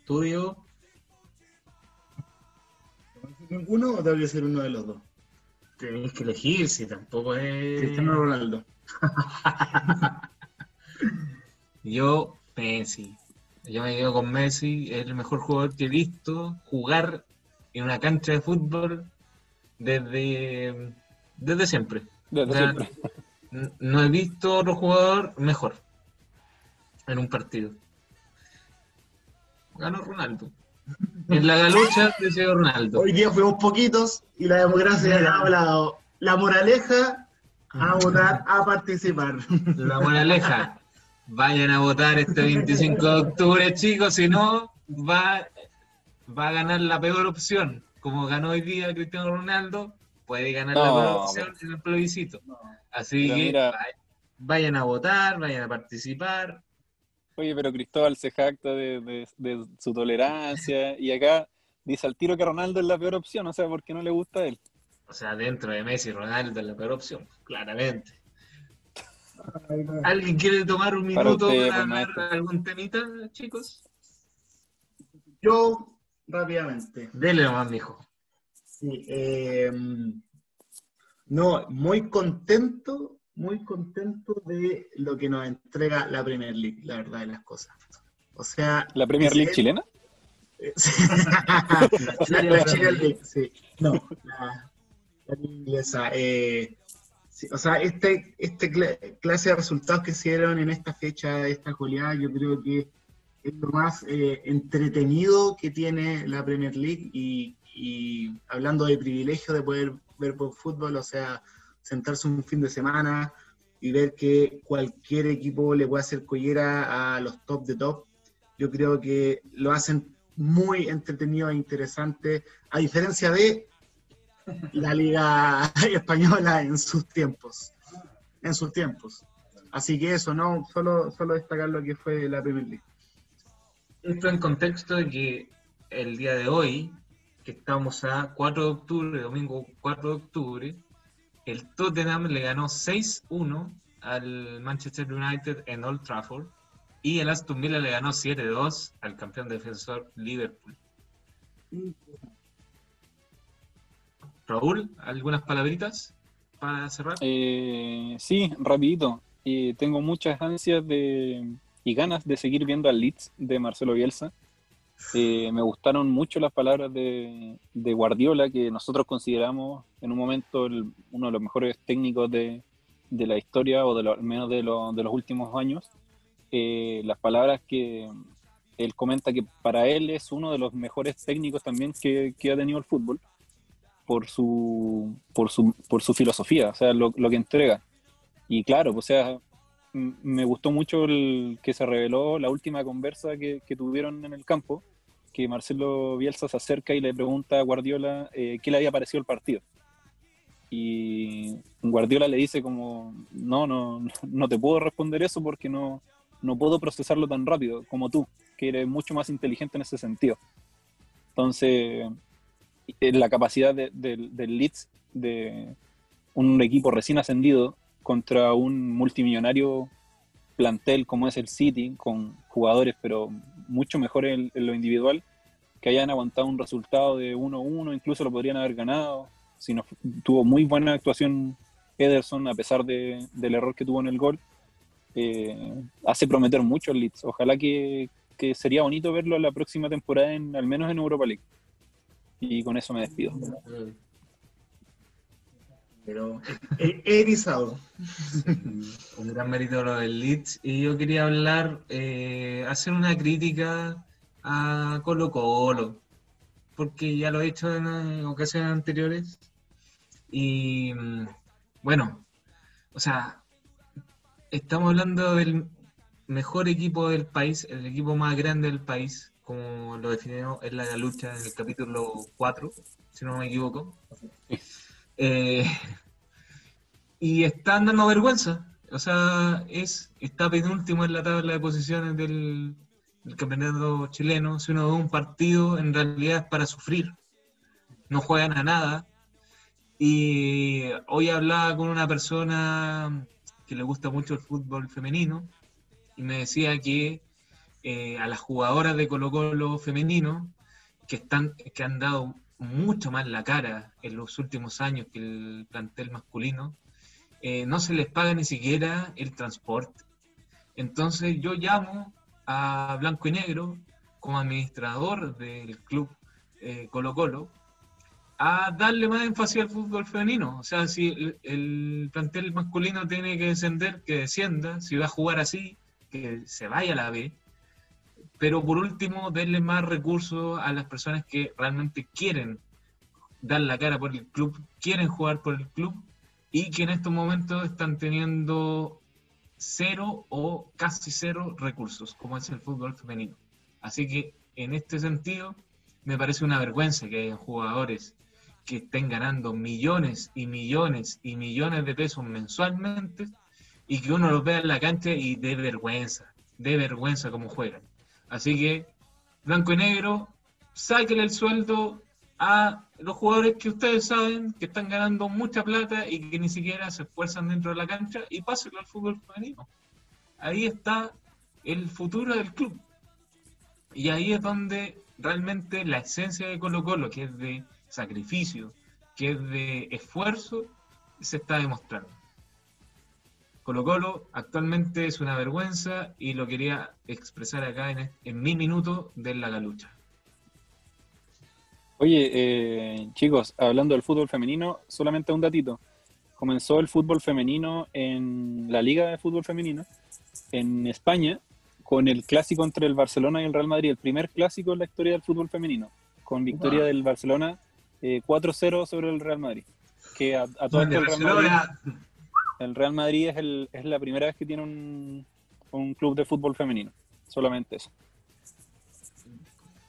¿Tú, Diego? ¿Ninguno o debe ser uno de los dos? Tenéis que elegir, si tampoco es. Cristiano Ronaldo. Yo, Messi. Yo me quedo con Messi, es el mejor jugador que he visto jugar en una cancha de fútbol desde, desde siempre. No he visto otro jugador mejor en un partido. Ganó Ronaldo. En la galucha decidió Ronaldo. Hoy día fuimos poquitos y la democracia ha hablado. La moraleja, a votar, a participar. La moraleja, vayan a votar este 25 de octubre, chicos, si no, va, va a ganar la peor opción. Como ganó hoy día Cristiano Ronaldo, puede ganar la peor opción en el plebiscito. Así que vayan a votar, vayan a participar. Oye, pero Cristóbal se jacta de, su tolerancia y acá dice al tiro que Ronaldo es la peor opción, o sea, porque no le gusta a él. O sea, dentro de Messi, Ronaldo es la peor opción, claramente. ¿Alguien quiere tomar un minuto para, hablar algún temita, chicos? Yo, rápidamente. Dele nomás, mijo. Sí, eh, no, muy contento, muy contento de lo que nos entrega la Premier League, la verdad de las cosas. O sea... ¿La Premier League chilena? la, la, Premier League, sí. No, la, la inglesa. Eh, o sea, este, este clase de resultados que se dieron en esta fecha, esta goleada, yo creo que es lo más eh, entretenido que tiene la Premier League y, hablando de privilegio de poder ver por fútbol, o sea, sentarse un fin de semana y ver que cualquier equipo le puede hacer collera a los top de top, yo creo que lo hacen muy entretenido e interesante, a diferencia de la liga española en sus tiempos. En sus tiempos. Así que eso, no solo, solo destacar lo que fue la Premier League. Esto en contexto de que el día de hoy, que estamos a 4 de octubre, domingo 4 de octubre, el Tottenham le ganó 6-1 al Manchester United en Old Trafford y el Aston Villa le ganó 7-2 al campeón defensor Liverpool. Raúl, ¿algunas palabritas para cerrar? Eh, sí, rapidito. Eh, tengo muchas ansias de, y ganas de seguir viendo al Leeds de Marcelo Bielsa. Eh, me gustaron mucho las palabras de, Guardiola, que nosotros consideramos en un momento uno de los mejores técnicos de, la historia, o de al menos de, de, los últimos años. las palabras que él comenta que para él es uno de los mejores técnicos también que, que ha tenido el fútbol por su, por su, por su filosofía, o sea, lo, que entrega. Y claro, o sea, me gustó mucho el que se reveló la última conversa que, tuvieron en el campo, que Marcelo Bielsa se acerca y le pregunta a Guardiola eh, qué le había parecido el partido. Y Guardiola le dice como, no, no, no te puedo responder eso porque no, no puedo procesarlo tan rápido como tú, que eres mucho más inteligente en ese sentido. Entonces, eh, la capacidad del Leeds de un equipo recién ascendido contra un multimillonario plantel como es el City, con jugadores pero mucho mejores en, lo individual, que hayan aguantado un resultado de 1-1, incluso lo podrían haber ganado. Si no, tuvo muy buena actuación Ederson a pesar del error que tuvo en el gol. Eh, hace prometer mucho el Leeds. Ojalá que, que, sería bonito verlo en la próxima temporada, en, al menos en Europa League. Y con eso me despido. Pero he erizado. un gran mérito lo del Leeds. Y yo quería hablar, eh, hacer una crítica a Colo Colo, porque ya lo he hecho en ocasiones anteriores. Y mm, bueno, o sea, estamos hablando del mejor equipo del país, el equipo más grande del país, como lo definió en la lucha en el capítulo 4, si no me equivoco. Eh, y están dando vergüenza. O sea, es está penúltimo en la tabla de posiciones del, campeonato chileno. Si uno ve un partido, en realidad es para sufrir. No juegan a nada. Y hoy hablaba con una persona que le gusta mucho el fútbol femenino y me decía que eh, a las jugadoras de Colo Colo femenino que, están, que han dado mucho más la cara en los últimos años que el plantel masculino, eh, no se les paga ni siquiera el transporte. Entonces yo llamo a Blanco y Negro como administrador del club eh, Colo Colo a darle más énfasis al fútbol femenino. O sea, si el, plantel masculino tiene que descender, que descienda. Si va a jugar así, que se vaya a la B. Pero por último, darle más recursos a las personas que realmente quieren dar la cara por el club, quieren jugar por el club y que en estos momentos están teniendo cero o casi cero recursos, como es el fútbol femenino. Así que en este sentido, me parece una vergüenza que haya jugadores que estén ganando millones y millones y millones de pesos mensualmente y que uno los vea en la cancha y de vergüenza, de vergüenza como juegan. Así que, blanco y negro, sáquenle el sueldo a los jugadores que ustedes saben que están ganando mucha plata y que ni siquiera se esfuerzan dentro de la cancha y pásenlo al fútbol femenino. Ahí está el futuro del club. Y ahí es donde realmente la esencia de Colo Colo, que es de sacrificio, que es de esfuerzo, se está demostrando. Colo Colo actualmente es una vergüenza y lo quería expresar acá en, mi minuto de la galucha. Oye, eh, chicos, hablando del fútbol femenino, solamente un datito. Comenzó el fútbol femenino en la Liga de Fútbol Femenino en España con el clásico entre el Barcelona y el Real Madrid, el primer clásico en la historia del fútbol femenino, con victoria del Barcelona 4-0 eh, sobre el Real Madrid. Que a, todo el Real Madrid, el Real Madrid es, el, es la primera vez que tiene un, un club de fútbol femenino. Solamente eso.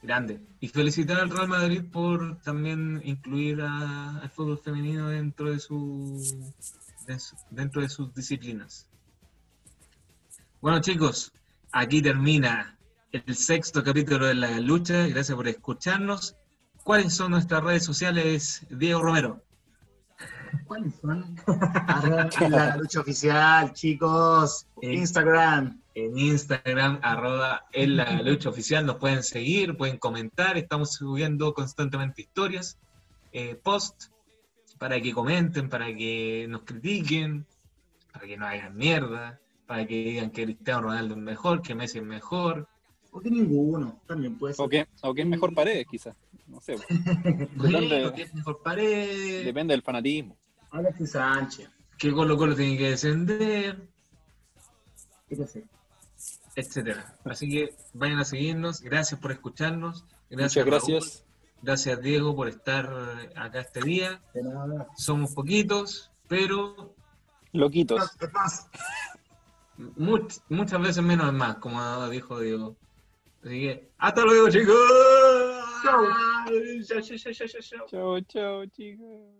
Grande. Y felicitar al Real Madrid por también incluir al fútbol femenino dentro de, su, dentro de sus disciplinas. Bueno chicos, aquí termina el sexto capítulo de la lucha. Gracias por escucharnos ¿Cuáles son nuestras redes sociales, Diego Romero? ¿Cuáles son? la lucha oficial, chicos. Instagram. En Instagram, arroba en la lucha oficial, nos pueden seguir, pueden comentar, estamos subiendo constantemente historias, eh, posts, para que comenten, para que nos critiquen, para que no hagan mierda, para que digan que Cristiano Ronaldo es mejor, que Messi es mejor. O que ninguno, también puede ser. O que, o que es mejor pared, quizás no sé. Depende, Depende del fanatismo. Alexis Sánchez. Que Colo Colo tiene que descender. Etcétera. Así que vayan a seguirnos. Gracias por escucharnos. Gracias, Muchas gracias. Gracias, Diego, por estar acá este día. Somos poquitos, pero. Loquitos. muchas veces menos es más, como dijo Diego. Así que, hasta luego, chicos. 笑。笑笑笑笑笑笑。笑笑笑笑